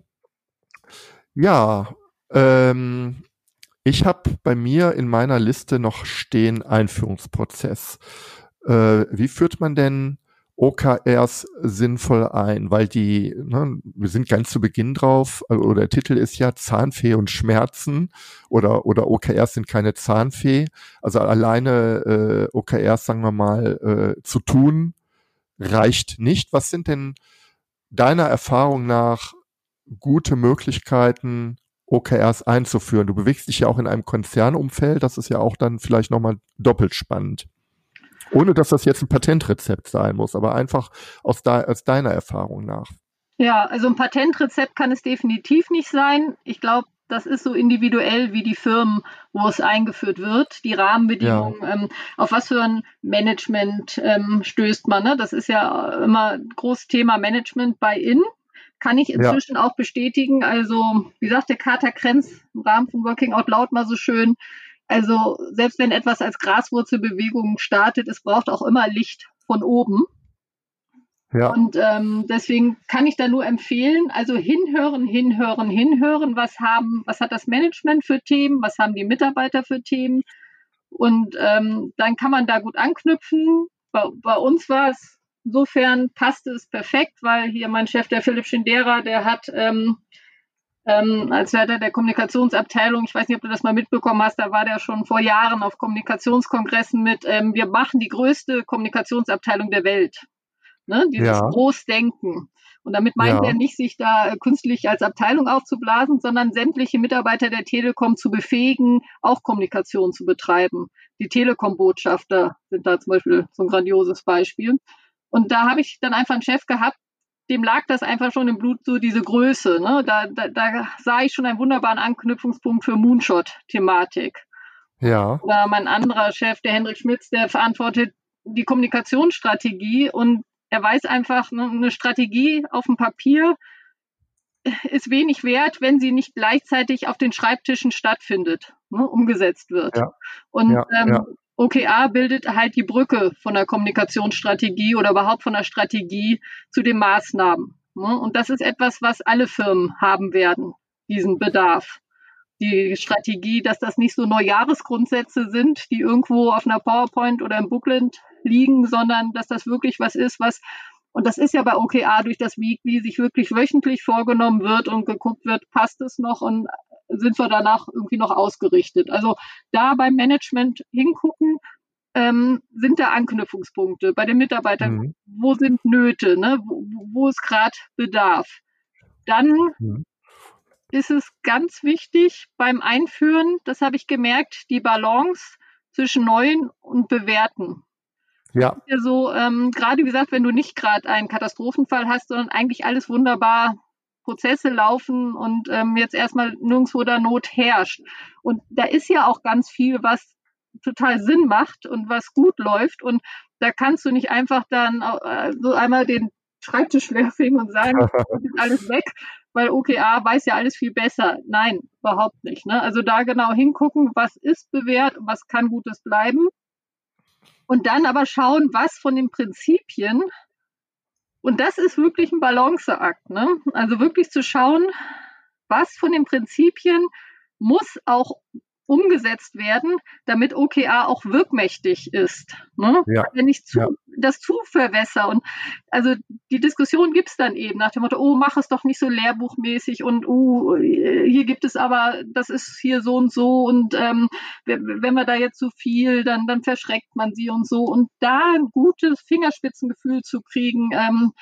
Ja, ähm, ich habe bei mir in meiner Liste noch stehen Einführungsprozess. Äh, wie führt man denn OKRs sinnvoll ein? Weil die, ne, wir sind ganz zu Beginn drauf, äh, oder der Titel ist ja Zahnfee und Schmerzen oder, oder OKRs sind keine Zahnfee. Also alleine äh, OKRs, sagen wir mal, äh, zu tun, reicht nicht. Was sind denn deiner Erfahrung nach gute Möglichkeiten, OKRs einzuführen. Du bewegst dich ja auch in einem Konzernumfeld, das ist ja auch dann vielleicht nochmal doppelt spannend. Ohne dass das jetzt ein Patentrezept sein muss, aber einfach aus, de aus deiner Erfahrung nach. Ja, also ein Patentrezept kann es definitiv nicht sein. Ich glaube, das ist so individuell wie die Firmen, wo es eingeführt wird, die Rahmenbedingungen, ja. ähm, auf was für ein Management ähm, stößt man. Ne? Das ist ja immer ein großes Thema Management bei In kann ich inzwischen ja. auch bestätigen. Also, wie sagt der Kater Krenz im Rahmen von Working Out Loud mal so schön, also selbst wenn etwas als Graswurzelbewegung startet, es braucht auch immer Licht von oben. Ja. Und ähm, deswegen kann ich da nur empfehlen, also hinhören, hinhören, hinhören, was haben, was hat das Management für Themen, was haben die Mitarbeiter für Themen. Und ähm, dann kann man da gut anknüpfen. Bei, bei uns war es Insofern passte es perfekt, weil hier mein Chef, der Philipp Schindera, der hat ähm, ähm, als Leiter der Kommunikationsabteilung, ich weiß nicht, ob du das mal mitbekommen hast, da war der schon vor Jahren auf Kommunikationskongressen mit, ähm, wir machen die größte Kommunikationsabteilung der Welt. Ne? Dieses ja. Großdenken. Und damit meint ja. er nicht, sich da äh, künstlich als Abteilung aufzublasen, sondern sämtliche Mitarbeiter der Telekom zu befähigen, auch Kommunikation zu betreiben. Die Telekom-Botschafter sind da zum Beispiel so ein grandioses Beispiel. Und da habe ich dann einfach einen Chef gehabt, dem lag das einfach schon im Blut, so diese Größe. Ne? Da, da, da sah ich schon einen wunderbaren Anknüpfungspunkt für Moonshot-Thematik. Ja. Oder mein anderer Chef, der Hendrik Schmitz, der verantwortet die Kommunikationsstrategie und er weiß einfach, ne, eine Strategie auf dem Papier ist wenig wert, wenn sie nicht gleichzeitig auf den Schreibtischen stattfindet, ne, umgesetzt wird. Ja. Und ja, ähm, ja. OKR bildet halt die Brücke von der Kommunikationsstrategie oder überhaupt von der Strategie zu den Maßnahmen. Ne? Und das ist etwas, was alle Firmen haben werden, diesen Bedarf. Die Strategie, dass das nicht so Neujahresgrundsätze sind, die irgendwo auf einer PowerPoint oder im Booklet liegen, sondern dass das wirklich was ist, was und das ist ja bei OKR durch das Weekly sich wirklich wöchentlich vorgenommen wird und geguckt wird, passt es noch und sind wir danach irgendwie noch ausgerichtet. Also da beim Management hingucken, ähm, sind da Anknüpfungspunkte bei den Mitarbeitern, mhm. wo sind Nöte, ne? wo, wo ist gerade Bedarf. Dann mhm. ist es ganz wichtig beim Einführen, das habe ich gemerkt, die Balance zwischen Neuen und Bewährten. Ja. ja so, ähm, gerade wie gesagt, wenn du nicht gerade einen Katastrophenfall hast, sondern eigentlich alles wunderbar Prozesse laufen und ähm, jetzt erstmal nirgendwo da Not herrscht. Und da ist ja auch ganz viel, was total Sinn macht und was gut läuft. Und da kannst du nicht einfach dann äh, so einmal den Schreibtisch leerfegen und sagen, das ist alles weg, weil OKA weiß ja alles viel besser. Nein, überhaupt nicht. Ne? Also da genau hingucken, was ist bewährt und was kann Gutes bleiben. Und dann aber schauen, was von den Prinzipien, und das ist wirklich ein Balanceakt, ne? also wirklich zu schauen, was von den Prinzipien muss auch umgesetzt werden, damit OKA auch wirkmächtig ist. Ne? Ja. Wenn ich zu, ja. das zu verwässer und also die Diskussion gibt es dann eben nach dem Motto, oh, mach es doch nicht so lehrbuchmäßig und oh, hier gibt es aber, das ist hier so und so und ähm, wenn wir da jetzt zu so viel, dann, dann verschreckt man sie und so und da ein gutes Fingerspitzengefühl zu kriegen, ähm,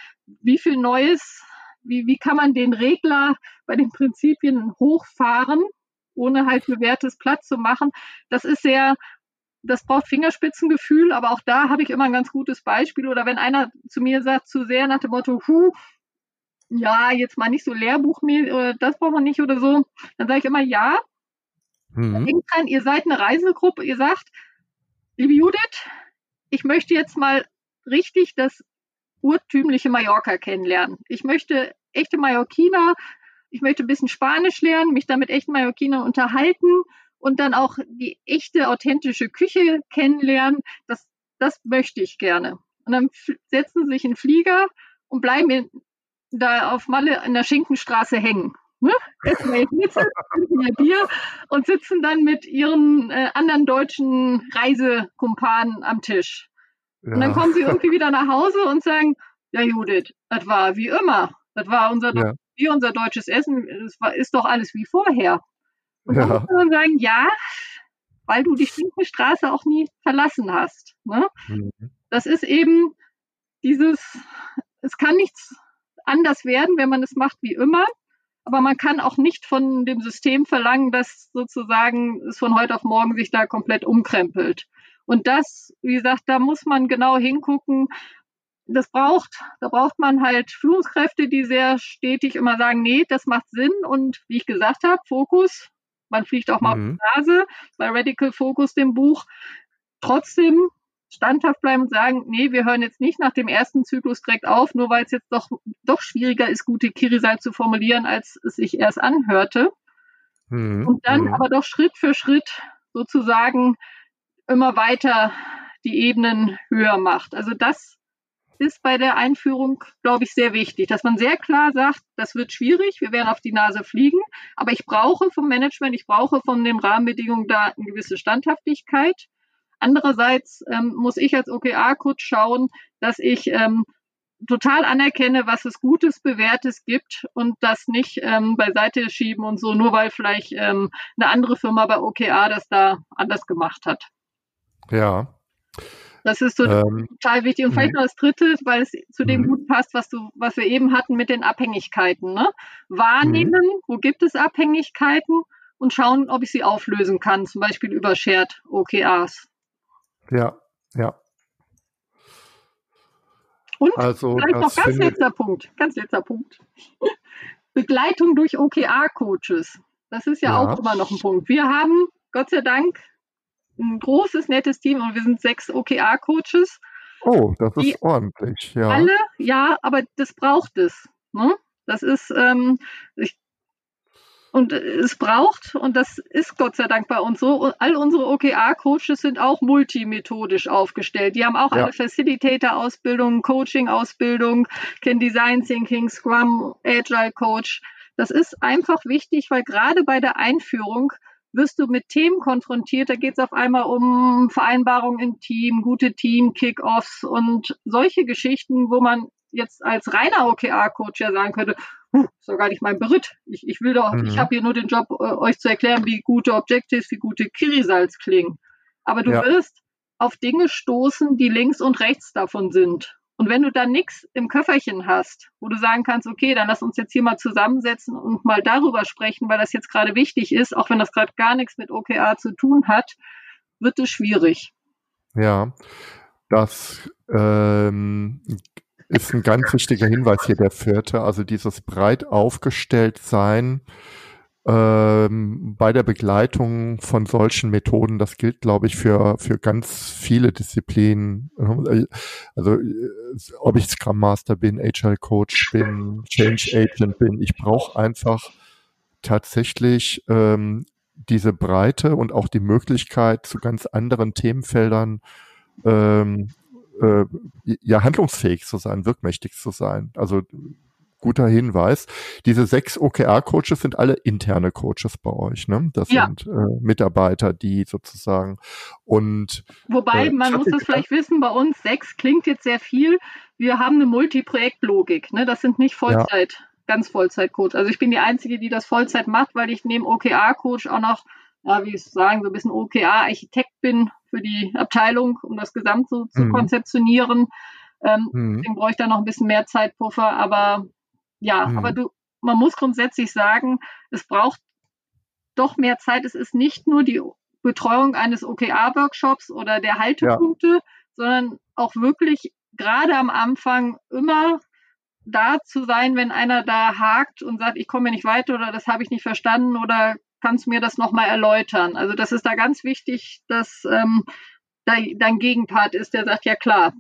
wie viel Neues wie, wie kann man den Regler bei den Prinzipien hochfahren, ohne halt bewährtes Platz zu machen. Das ist sehr, das braucht Fingerspitzengefühl, aber auch da habe ich immer ein ganz gutes Beispiel. Oder wenn einer zu mir sagt, zu sehr nach dem Motto, hu, ja, jetzt mal nicht so Lehrbuchmäßig, oder das braucht man nicht oder so, dann sage ich immer ja. Mhm. Dran, ihr seid eine Reisegruppe, ihr sagt, liebe Judith, ich möchte jetzt mal richtig das urtümliche Mallorca kennenlernen. Ich möchte echte Mallorquiner ich möchte ein bisschen Spanisch lernen, mich damit echten Mallorquinern unterhalten und dann auch die echte, authentische Küche kennenlernen. Das, das möchte ich gerne. Und dann setzen sie sich in den Flieger und bleiben in, da auf Malle in der Schinkenstraße hängen. Ne? Essen wir Schnitzel, Bier und sitzen dann mit ihren äh, anderen deutschen Reisekumpanen am Tisch. Ja. Und dann kommen sie irgendwie wieder nach Hause und sagen, ja Judith, das war wie immer. Das war unser ja wie unser deutsches Essen, es ist doch alles wie vorher. Und ja. dann muss man sagen, ja, weil du die Straße auch nie verlassen hast. Ne? Mhm. Das ist eben dieses, es kann nichts anders werden, wenn man es macht wie immer. Aber man kann auch nicht von dem System verlangen, dass sozusagen es von heute auf morgen sich da komplett umkrempelt. Und das, wie gesagt, da muss man genau hingucken, das braucht, da braucht man halt Führungskräfte, die sehr stetig immer sagen, nee, das macht Sinn und wie ich gesagt habe, Fokus, man fliegt auch mal mhm. auf die Nase, bei Radical Focus, dem Buch, trotzdem standhaft bleiben und sagen, nee, wir hören jetzt nicht nach dem ersten Zyklus direkt auf, nur weil es jetzt doch, doch schwieriger ist, gute Kirisal zu formulieren, als es sich erst anhörte. Mhm. Und dann mhm. aber doch Schritt für Schritt sozusagen immer weiter die Ebenen höher macht. Also das ist bei der Einführung, glaube ich, sehr wichtig, dass man sehr klar sagt, das wird schwierig, wir werden auf die Nase fliegen, aber ich brauche vom Management, ich brauche von den Rahmenbedingungen da eine gewisse Standhaftigkeit. Andererseits ähm, muss ich als OKR-Coach schauen, dass ich ähm, total anerkenne, was es Gutes, Bewährtes gibt und das nicht ähm, beiseite schieben und so, nur weil vielleicht ähm, eine andere Firma bei OKR das da anders gemacht hat. Ja. Das ist so ähm, total wichtig. Und vielleicht mhm. noch das Dritte, weil es zu dem mhm. gut passt, was du, was wir eben hatten mit den Abhängigkeiten. Ne? Wahrnehmen, mhm. wo gibt es Abhängigkeiten und schauen, ob ich sie auflösen kann, zum Beispiel über Shared OKRs. Ja, ja. Und also, vielleicht noch ganz letzter Punkt, ganz letzter Punkt. Begleitung durch OKR-Coaches. Das ist ja, ja, auch immer noch ein Punkt. Wir haben, Gott sei Dank, ein großes, nettes Team und wir sind sechs OKR-Coaches. Oh, das ist ordentlich, ja. Alle, ja, aber das braucht es. Ne? Das ist, ähm, ich, und es braucht, und das ist Gott sei Dank bei uns so, all unsere OKR-Coaches sind auch multimethodisch aufgestellt. Die haben auch ja. eine Facilitator-Ausbildung, Coaching-Ausbildung, kennen Design Thinking, Scrum, Agile Coach. Das ist einfach wichtig, weil gerade bei der Einführung wirst du mit Themen konfrontiert. Da geht es auf einmal um Vereinbarungen im Team, gute Team-Kickoffs und solche Geschichten, wo man jetzt als reiner OKR-Coach ja sagen könnte, ist doch gar nicht mein Beritt. Ich, ich will doch, mhm. ich habe hier nur den Job, äh, euch zu erklären, wie gute Objectives, wie gute Kirisalz klingen. Aber du ja. wirst auf Dinge stoßen, die links und rechts davon sind. Und wenn du dann nichts im Köfferchen hast, wo du sagen kannst, okay, dann lass uns jetzt hier mal zusammensetzen und mal darüber sprechen, weil das jetzt gerade wichtig ist, auch wenn das gerade gar nichts mit OKR zu tun hat, wird es schwierig. Ja, das ähm, ist ein ganz wichtiger Hinweis hier, der vierte. Also dieses breit aufgestellt sein ähm, bei der Begleitung von solchen Methoden, das gilt, glaube ich, für, für ganz viele Disziplinen. Also ob ich Scrum Master bin, Agile Coach bin, Change Agent bin, ich brauche einfach tatsächlich ähm, diese Breite und auch die Möglichkeit, zu ganz anderen Themenfeldern ähm, äh, ja handlungsfähig zu sein, wirkmächtig zu sein. Also guter Hinweis. Diese sechs OKR-Coaches sind alle interne Coaches bei euch, ne? Das ja. sind äh, Mitarbeiter, die sozusagen und wobei äh, man muss das vielleicht wissen, bei uns sechs klingt jetzt sehr viel. Wir haben eine Multiprojektlogik, ne? Das sind nicht Vollzeit, ja. ganz Vollzeit-Coach. Also ich bin die einzige, die das Vollzeit macht, weil ich neben OKR-Coach auch noch ja, wie ich sagen, so ein bisschen OKR-Architekt bin für die Abteilung, um das Gesamt so zu mhm. konzeptionieren. Ähm, mhm. Deswegen brauche ich da noch ein bisschen mehr Zeitpuffer, aber ja, mhm. aber du, man muss grundsätzlich sagen, es braucht doch mehr Zeit. Es ist nicht nur die Betreuung eines OKR-Workshops oder der Haltepunkte, ja. sondern auch wirklich gerade am Anfang immer da zu sein, wenn einer da hakt und sagt, ich komme nicht weiter oder das habe ich nicht verstanden oder kannst du mir das nochmal erläutern? Also das ist da ganz wichtig, dass ähm, da dein Gegenpart ist, der sagt, ja klar,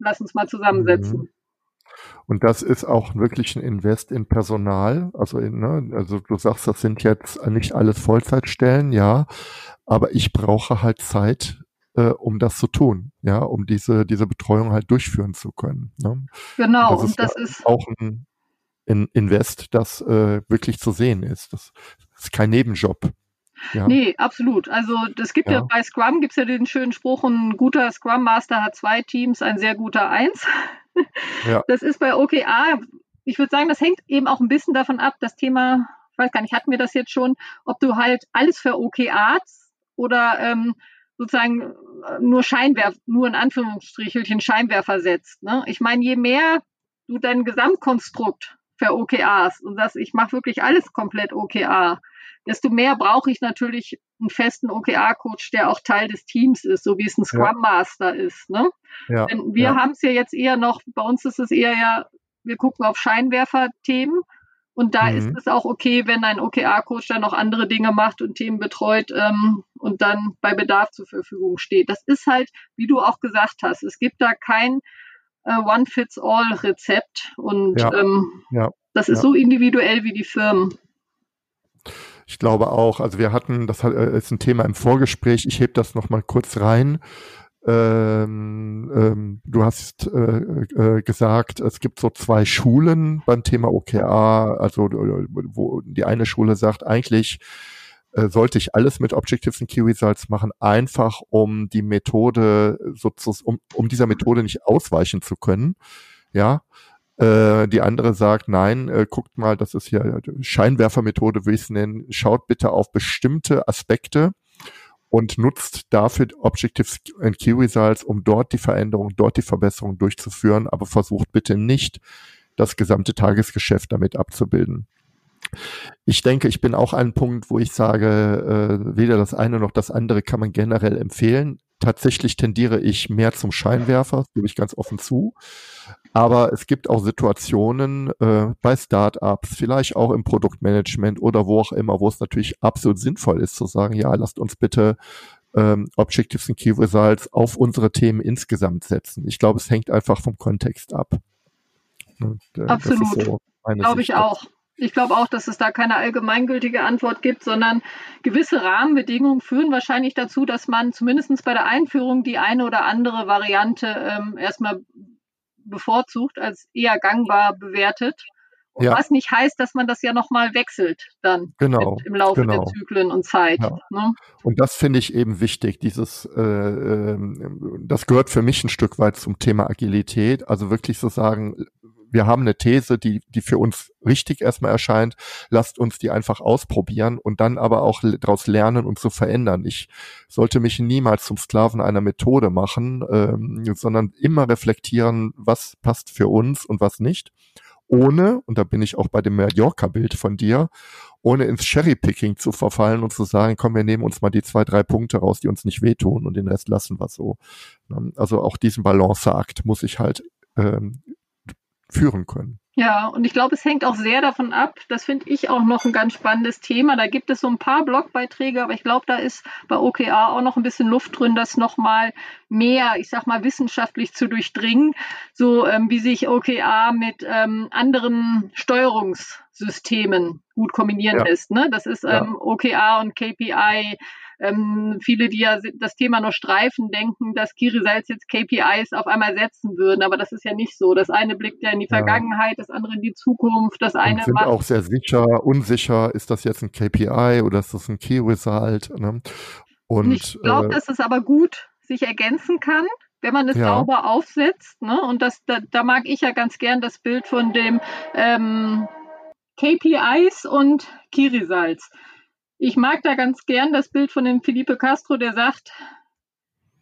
lass uns mal zusammensetzen. Mhm. Und das ist auch wirklich ein Invest in Personal. Also, in, ne, also du sagst, das sind jetzt nicht alles Vollzeitstellen, ja, aber ich brauche halt Zeit, äh, um das zu tun, ja, um diese, diese Betreuung halt durchführen zu können. Ne? Genau, und das, und das ist auch ein, ein Invest, das äh, wirklich zu sehen ist. Das ist kein Nebenjob. Ja. Nee, absolut. Also das gibt ja, ja bei Scrum gibt es ja den schönen Spruch, ein guter Scrum Master hat zwei Teams, ein sehr guter eins. Ja. Das ist bei OKA, ich würde sagen, das hängt eben auch ein bisschen davon ab, das Thema, ich weiß gar nicht, hatten wir das jetzt schon, ob du halt alles für OKAs oder ähm, sozusagen äh, nur Scheinwerfer, nur in Anführungsstrichelchen Scheinwerfer setzt. Ne? Ich meine, je mehr du dein Gesamtkonstrukt für OKAs und sagst, ich mache wirklich alles komplett OKA, desto mehr brauche ich natürlich einen festen OKR-Coach, der auch Teil des Teams ist, so wie es ein Scrum Master ja. ist. Ne? Ja, Denn wir ja. haben es ja jetzt eher noch, bei uns ist es eher ja, wir gucken auf Scheinwerfer-Themen und da mhm. ist es auch okay, wenn ein OKR-Coach dann noch andere Dinge macht und Themen betreut ähm, und dann bei Bedarf zur Verfügung steht. Das ist halt, wie du auch gesagt hast, es gibt da kein äh, One-Fits-All-Rezept und ja. Ähm, ja. das ist so individuell wie die Firmen. Ich glaube auch, also wir hatten, das äh, ist ein Thema im Vorgespräch, ich heb das nochmal kurz rein. Ähm, ähm, du hast äh, äh, gesagt, es gibt so zwei Schulen beim Thema OKR. Also wo die eine Schule sagt, eigentlich äh, sollte ich alles mit Objectives und Key Results machen, einfach um die Methode sozusagen, um, um dieser Methode nicht ausweichen zu können. Ja, äh, die andere sagt, nein, äh, guckt mal, das ist hier Scheinwerfermethode, will ich es nennen. Schaut bitte auf bestimmte Aspekte und nutzt dafür Objective and Key Results, um dort die Veränderung, dort die Verbesserung durchzuführen, aber versucht bitte nicht, das gesamte Tagesgeschäft damit abzubilden. Ich denke, ich bin auch ein Punkt, wo ich sage, äh, weder das eine noch das andere kann man generell empfehlen. Tatsächlich tendiere ich mehr zum Scheinwerfer, gebe ich ganz offen zu. Aber es gibt auch Situationen äh, bei Startups, vielleicht auch im Produktmanagement oder wo auch immer, wo es natürlich absolut sinnvoll ist zu sagen, ja, lasst uns bitte ähm, Objectives und Key Results auf unsere Themen insgesamt setzen. Ich glaube, es hängt einfach vom Kontext ab. Und, äh, absolut, so glaube ich auch. Ich glaube auch, dass es da keine allgemeingültige Antwort gibt, sondern gewisse Rahmenbedingungen führen wahrscheinlich dazu, dass man zumindest bei der Einführung die eine oder andere Variante ähm, erstmal bevorzugt, als eher gangbar bewertet. Ja. Was nicht heißt, dass man das ja nochmal wechselt dann genau, im Laufe genau. der Zyklen und Zeit. Ja. Ne? Und das finde ich eben wichtig. Dieses, äh, ähm, das gehört für mich ein Stück weit zum Thema Agilität. Also wirklich so sagen, wir haben eine These, die, die für uns richtig erstmal erscheint. Lasst uns die einfach ausprobieren und dann aber auch daraus lernen und zu verändern. Ich sollte mich niemals zum Sklaven einer Methode machen, ähm, sondern immer reflektieren, was passt für uns und was nicht. Ohne, und da bin ich auch bei dem Mallorca-Bild von dir, ohne ins Cherry-Picking zu verfallen und zu sagen, komm, wir nehmen uns mal die zwei, drei Punkte raus, die uns nicht wehtun und den Rest lassen wir so. Also auch diesen Balanceakt muss ich halt ähm, führen können. Ja, und ich glaube, es hängt auch sehr davon ab. Das finde ich auch noch ein ganz spannendes Thema. Da gibt es so ein paar Blogbeiträge, aber ich glaube, da ist bei OKA auch noch ein bisschen Luft drin, das nochmal mehr, ich sag mal, wissenschaftlich zu durchdringen, so ähm, wie sich OKA mit ähm, anderen Steuerungssystemen gut kombinieren ja. lässt. Ne? Das ist ähm, ja. OKA und KPI ähm, viele, die ja das Thema nur streifen, denken, dass Kiri-Salz jetzt KPIs auf einmal setzen würden. Aber das ist ja nicht so. Das eine blickt ja in die. Vergangenheit, das andere in die Zukunft. Das eine Und sind auch sehr sicher, unsicher, ist das jetzt ein KPI oder ist das ein Key-Result? Ne? Und ich glaube, äh, dass es aber gut sich ergänzen kann wenn man es ja. sauber aufsetzt. Ne? Und das, da, da, mag ich ja ganz gern das Bild von dem ähm, KPIs und Kirisalz. Ich mag da ganz gern das Bild von dem Felipe Castro, der sagt,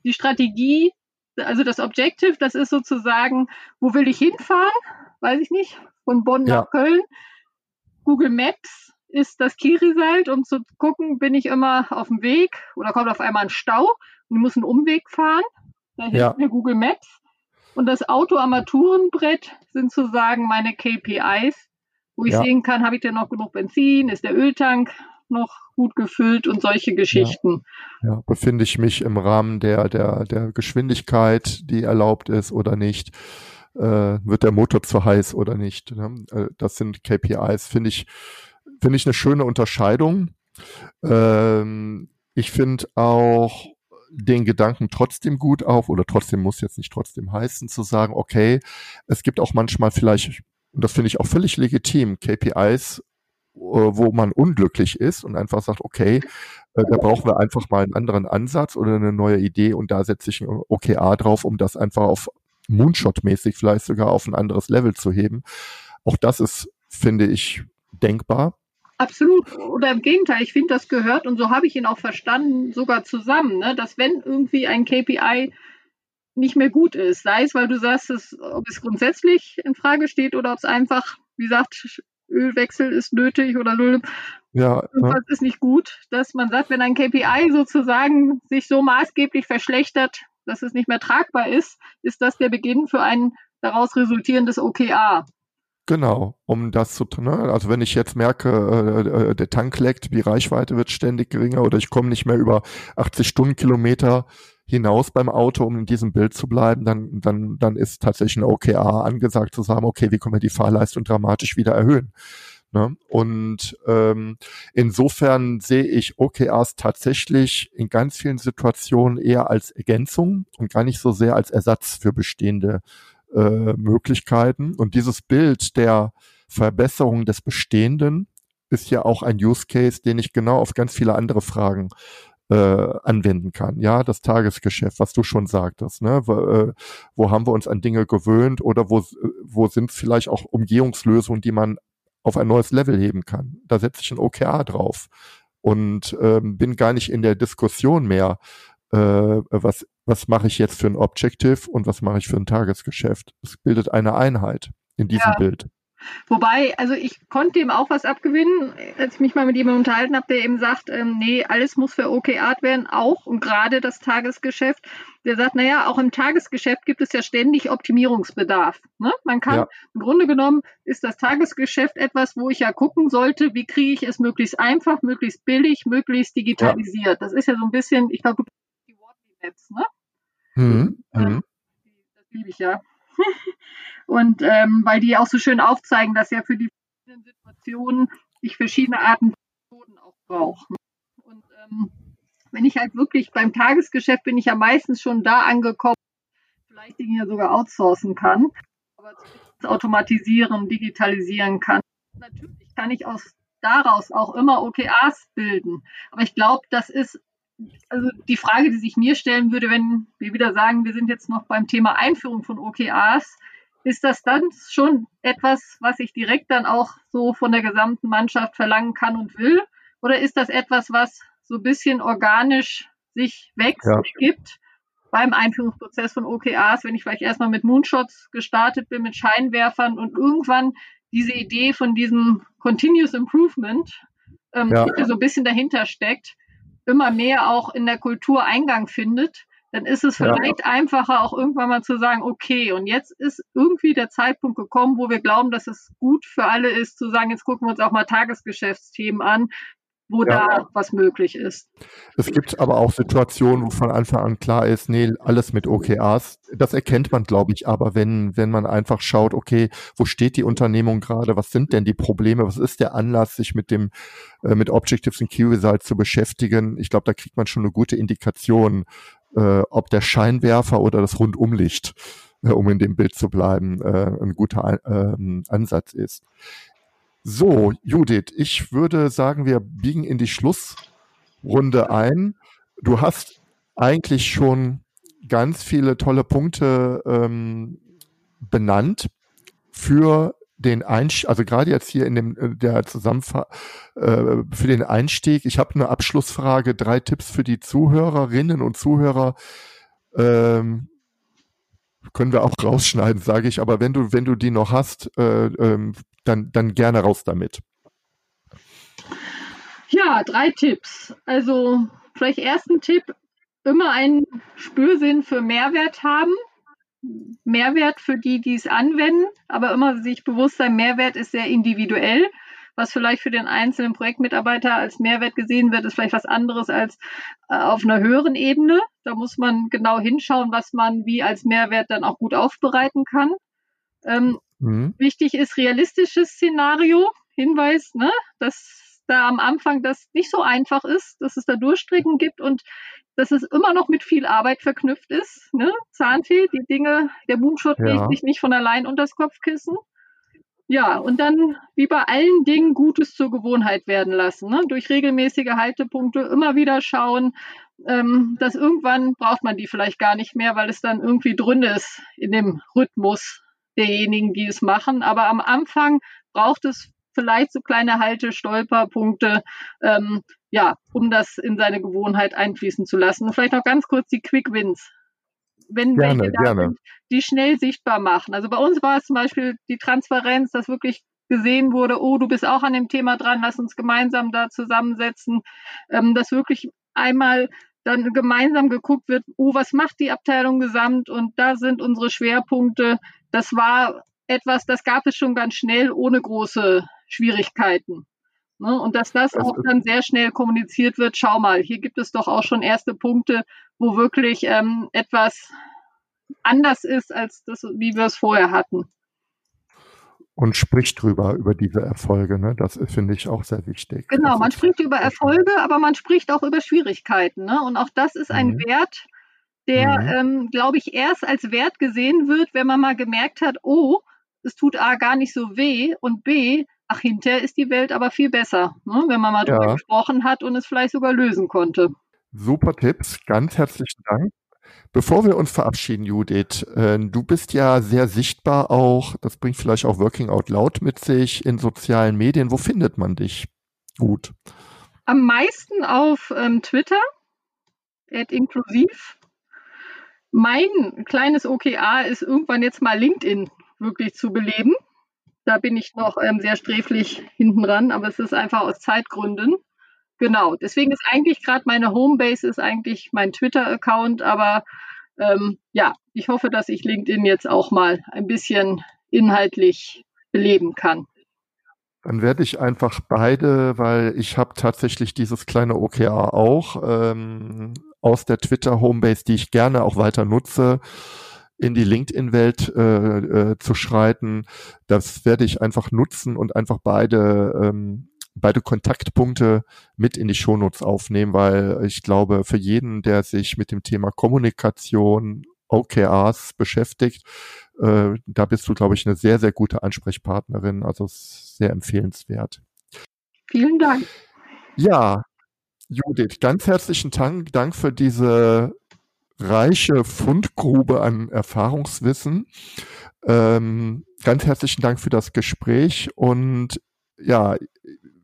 die Strategie, also das Objective, das ist sozusagen, wo will ich hinfahren? Weiß ich nicht, von Bonn ja. nach Köln. Google Maps ist das Key Result, um zu gucken, bin ich immer auf dem Weg oder kommt auf einmal ein Stau und ich muss einen Umweg fahren. Da hilft ja. mir Google Maps. Und das Autoarmaturenbrett sind sozusagen meine KPIs, wo ich ja. sehen kann, habe ich denn noch genug Benzin, ist der Öltank noch gut gefüllt und solche Geschichten. Ja, ja, befinde ich mich im Rahmen der, der, der Geschwindigkeit, die erlaubt ist oder nicht? Äh, wird der Motor zu heiß oder nicht? Ne? Äh, das sind KPIs, finde ich, finde ich eine schöne Unterscheidung. Ähm, ich finde auch den Gedanken trotzdem gut auf oder trotzdem muss jetzt nicht trotzdem heißen zu sagen, okay, es gibt auch manchmal vielleicht und das finde ich auch völlig legitim, KPIs wo man unglücklich ist und einfach sagt, okay, äh, da brauchen wir einfach mal einen anderen Ansatz oder eine neue Idee und da setze ich ein OKA drauf, um das einfach auf Moonshot-mäßig vielleicht sogar auf ein anderes Level zu heben. Auch das ist, finde ich, denkbar. Absolut. Oder im Gegenteil, ich finde, das gehört, und so habe ich ihn auch verstanden, sogar zusammen, ne? dass wenn irgendwie ein KPI nicht mehr gut ist, sei es, weil du sagst, dass, ob es grundsätzlich in Frage steht oder ob es einfach, wie gesagt, Ölwechsel ist nötig oder Öl. Ja, irgendwas ja. ist nicht gut, dass man sagt, wenn ein KPI sozusagen sich so maßgeblich verschlechtert, dass es nicht mehr tragbar ist, ist das der Beginn für ein daraus resultierendes OKA. Genau, um das zu tun. Ne? Also wenn ich jetzt merke, äh, äh, der Tank leckt, die Reichweite wird ständig geringer oder ich komme nicht mehr über 80 Stundenkilometer, hinaus beim Auto, um in diesem Bild zu bleiben, dann, dann, dann ist tatsächlich ein OKA angesagt zu sagen, okay, wie können wir die Fahrleistung dramatisch wieder erhöhen? Ne? Und ähm, insofern sehe ich OKRs tatsächlich in ganz vielen Situationen eher als Ergänzung und gar nicht so sehr als Ersatz für bestehende äh, Möglichkeiten. Und dieses Bild der Verbesserung des Bestehenden ist ja auch ein Use Case, den ich genau auf ganz viele andere Fragen äh, anwenden kann. Ja, das Tagesgeschäft, was du schon sagtest, ne? Wo, äh, wo haben wir uns an Dinge gewöhnt oder wo, wo sind vielleicht auch Umgehungslösungen, die man auf ein neues Level heben kann. Da setze ich ein OKR drauf und ähm, bin gar nicht in der Diskussion mehr, äh, was, was mache ich jetzt für ein Objective und was mache ich für ein Tagesgeschäft. Es bildet eine Einheit in diesem ja. Bild. Wobei, also ich konnte ihm auch was abgewinnen, als ich mich mal mit jemandem unterhalten habe, der eben sagt, ähm, nee, alles muss für OKR werden, auch und gerade das Tagesgeschäft. Der sagt, naja, auch im Tagesgeschäft gibt es ja ständig Optimierungsbedarf. Ne? Man kann, ja. im Grunde genommen ist das Tagesgeschäft etwas, wo ich ja gucken sollte, wie kriege ich es möglichst einfach, möglichst billig, möglichst digitalisiert. Ja. Das ist ja so ein bisschen, ich glaube, du die Wortly-Maps, ne? Mhm. Mhm. Das liebe ich ja. Und ähm, weil die auch so schön aufzeigen, dass ja für die verschiedenen Situationen ich verschiedene Arten von Methoden auch brauche. Und ähm, wenn ich halt wirklich beim Tagesgeschäft bin ich ja meistens schon da angekommen, vielleicht Dinge sogar outsourcen kann, aber automatisieren, digitalisieren kann. Natürlich kann ich aus daraus auch immer OKRs bilden. Aber ich glaube, das ist also die Frage, die sich mir stellen würde, wenn wir wieder sagen, wir sind jetzt noch beim Thema Einführung von OKRs, ist das dann schon etwas, was ich direkt dann auch so von der gesamten Mannschaft verlangen kann und will? Oder ist das etwas, was so ein bisschen organisch sich wächst, ja. gibt beim Einführungsprozess von OKRs, wenn ich vielleicht erstmal mit Moonshots gestartet bin, mit Scheinwerfern und irgendwann diese Idee von diesem Continuous Improvement, ähm, ja. so ein bisschen dahinter steckt, immer mehr auch in der Kultur Eingang findet, dann ist es vielleicht ja. einfacher, auch irgendwann mal zu sagen, okay, und jetzt ist irgendwie der Zeitpunkt gekommen, wo wir glauben, dass es gut für alle ist, zu sagen, jetzt gucken wir uns auch mal Tagesgeschäftsthemen an, wo ja. da was möglich ist. Es gibt aber auch Situationen, wo von Anfang an klar ist, nee, alles mit OKRs. Das erkennt man, glaube ich, aber wenn, wenn man einfach schaut, okay, wo steht die Unternehmung gerade, was sind denn die Probleme, was ist der Anlass, sich mit dem, äh, mit Objectives und Key Results zu beschäftigen, ich glaube, da kriegt man schon eine gute Indikation, äh, ob der Scheinwerfer oder das Rundumlicht, äh, um in dem Bild zu bleiben, äh, ein guter äh, Ansatz ist. So, Judith, ich würde sagen, wir biegen in die Schlussrunde ein. Du hast eigentlich schon ganz viele tolle Punkte ähm, benannt für den Einstieg, also gerade jetzt hier in dem äh, der Zusammenfassung äh, für den Einstieg. Ich habe eine Abschlussfrage, drei Tipps für die Zuhörerinnen und Zuhörer. Ähm, können wir auch rausschneiden, sage ich. Aber wenn du wenn du die noch hast, äh, ähm, dann, dann gerne raus damit. Ja, drei Tipps. Also vielleicht ersten Tipp, immer einen Spürsinn für Mehrwert haben. Mehrwert für die, die es anwenden, aber immer sich bewusst sein, Mehrwert ist sehr individuell. Was vielleicht für den einzelnen Projektmitarbeiter als Mehrwert gesehen wird, ist vielleicht was anderes als äh, auf einer höheren Ebene. Da muss man genau hinschauen, was man wie als Mehrwert dann auch gut aufbereiten kann. Ähm, Mhm. Wichtig ist realistisches Szenario. Hinweis, ne, dass da am Anfang das nicht so einfach ist, dass es da Durchstrecken gibt und dass es immer noch mit viel Arbeit verknüpft ist. Ne? Zahnfee, die Dinge, der Moonshot ja. legt sich nicht von allein unters Kopfkissen. Ja, und dann wie bei allen Dingen Gutes zur Gewohnheit werden lassen. Ne? Durch regelmäßige Haltepunkte immer wieder schauen, ähm, dass irgendwann braucht man die vielleicht gar nicht mehr, weil es dann irgendwie drin ist in dem Rhythmus derjenigen, die es machen. Aber am Anfang braucht es vielleicht so kleine Halte-Stolperpunkte, ähm, ja, um das in seine Gewohnheit einfließen zu lassen. Und vielleicht noch ganz kurz die Quick Wins. Wenn gerne, welche da gerne. sind, die schnell sichtbar machen. Also bei uns war es zum Beispiel die Transparenz, dass wirklich gesehen wurde, oh, du bist auch an dem Thema dran, lass uns gemeinsam da zusammensetzen, ähm, dass wirklich einmal dann gemeinsam geguckt wird, oh, was macht die Abteilung gesamt und da sind unsere Schwerpunkte. Das war etwas, das gab es schon ganz schnell ohne große Schwierigkeiten. Ne? Und dass das auch dann sehr schnell kommuniziert wird, schau mal, hier gibt es doch auch schon erste Punkte, wo wirklich ähm, etwas anders ist als das, wie wir es vorher hatten und spricht drüber, über diese Erfolge. Ne? Das finde ich auch sehr wichtig. Genau, das man spricht über Erfolge, aber man spricht auch über Schwierigkeiten. Ne? Und auch das ist ein mhm. Wert, der, mhm. ähm, glaube ich, erst als Wert gesehen wird, wenn man mal gemerkt hat, oh, es tut A gar nicht so weh und B, ach, hinterher ist die Welt aber viel besser, ne? wenn man mal ja. drüber gesprochen hat und es vielleicht sogar lösen konnte. Super Tipps, ganz herzlichen Dank. Bevor wir uns verabschieden, Judith, äh, du bist ja sehr sichtbar auch, das bringt vielleicht auch Working Out Loud mit sich in sozialen Medien. Wo findet man dich gut? Am meisten auf ähm, Twitter, inklusiv. Mein kleines OKA ist irgendwann jetzt mal LinkedIn wirklich zu beleben. Da bin ich noch ähm, sehr sträflich hinten dran, aber es ist einfach aus Zeitgründen. Genau, deswegen ist eigentlich gerade meine Homebase ist eigentlich mein Twitter-Account, aber ähm, ja, ich hoffe, dass ich LinkedIn jetzt auch mal ein bisschen inhaltlich beleben kann. Dann werde ich einfach beide, weil ich habe tatsächlich dieses kleine OKR auch ähm, aus der Twitter-Homebase, die ich gerne auch weiter nutze, in die LinkedIn-Welt äh, äh, zu schreiten. Das werde ich einfach nutzen und einfach beide ähm, beide Kontaktpunkte mit in die Shownotes aufnehmen, weil ich glaube, für jeden, der sich mit dem Thema Kommunikation, OKRs beschäftigt, äh, da bist du, glaube ich, eine sehr, sehr gute Ansprechpartnerin. Also sehr empfehlenswert. Vielen Dank. Ja, Judith, ganz herzlichen Dank, Dank für diese reiche Fundgrube an Erfahrungswissen. Ähm, ganz herzlichen Dank für das Gespräch und ja,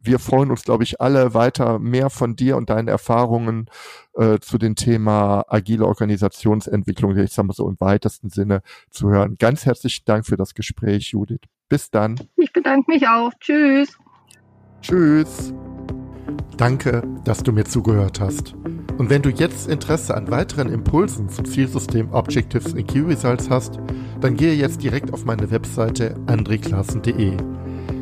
wir freuen uns, glaube ich, alle weiter mehr von dir und deinen Erfahrungen äh, zu dem Thema agile Organisationsentwicklung, ich sage mal so im weitesten Sinne, zu hören. Ganz herzlichen Dank für das Gespräch, Judith. Bis dann. Ich bedanke mich auch. Tschüss. Tschüss. Danke, dass du mir zugehört hast. Und wenn du jetzt Interesse an weiteren Impulsen zum Zielsystem Objectives in Key Results hast, dann gehe jetzt direkt auf meine Webseite andreklassen.de.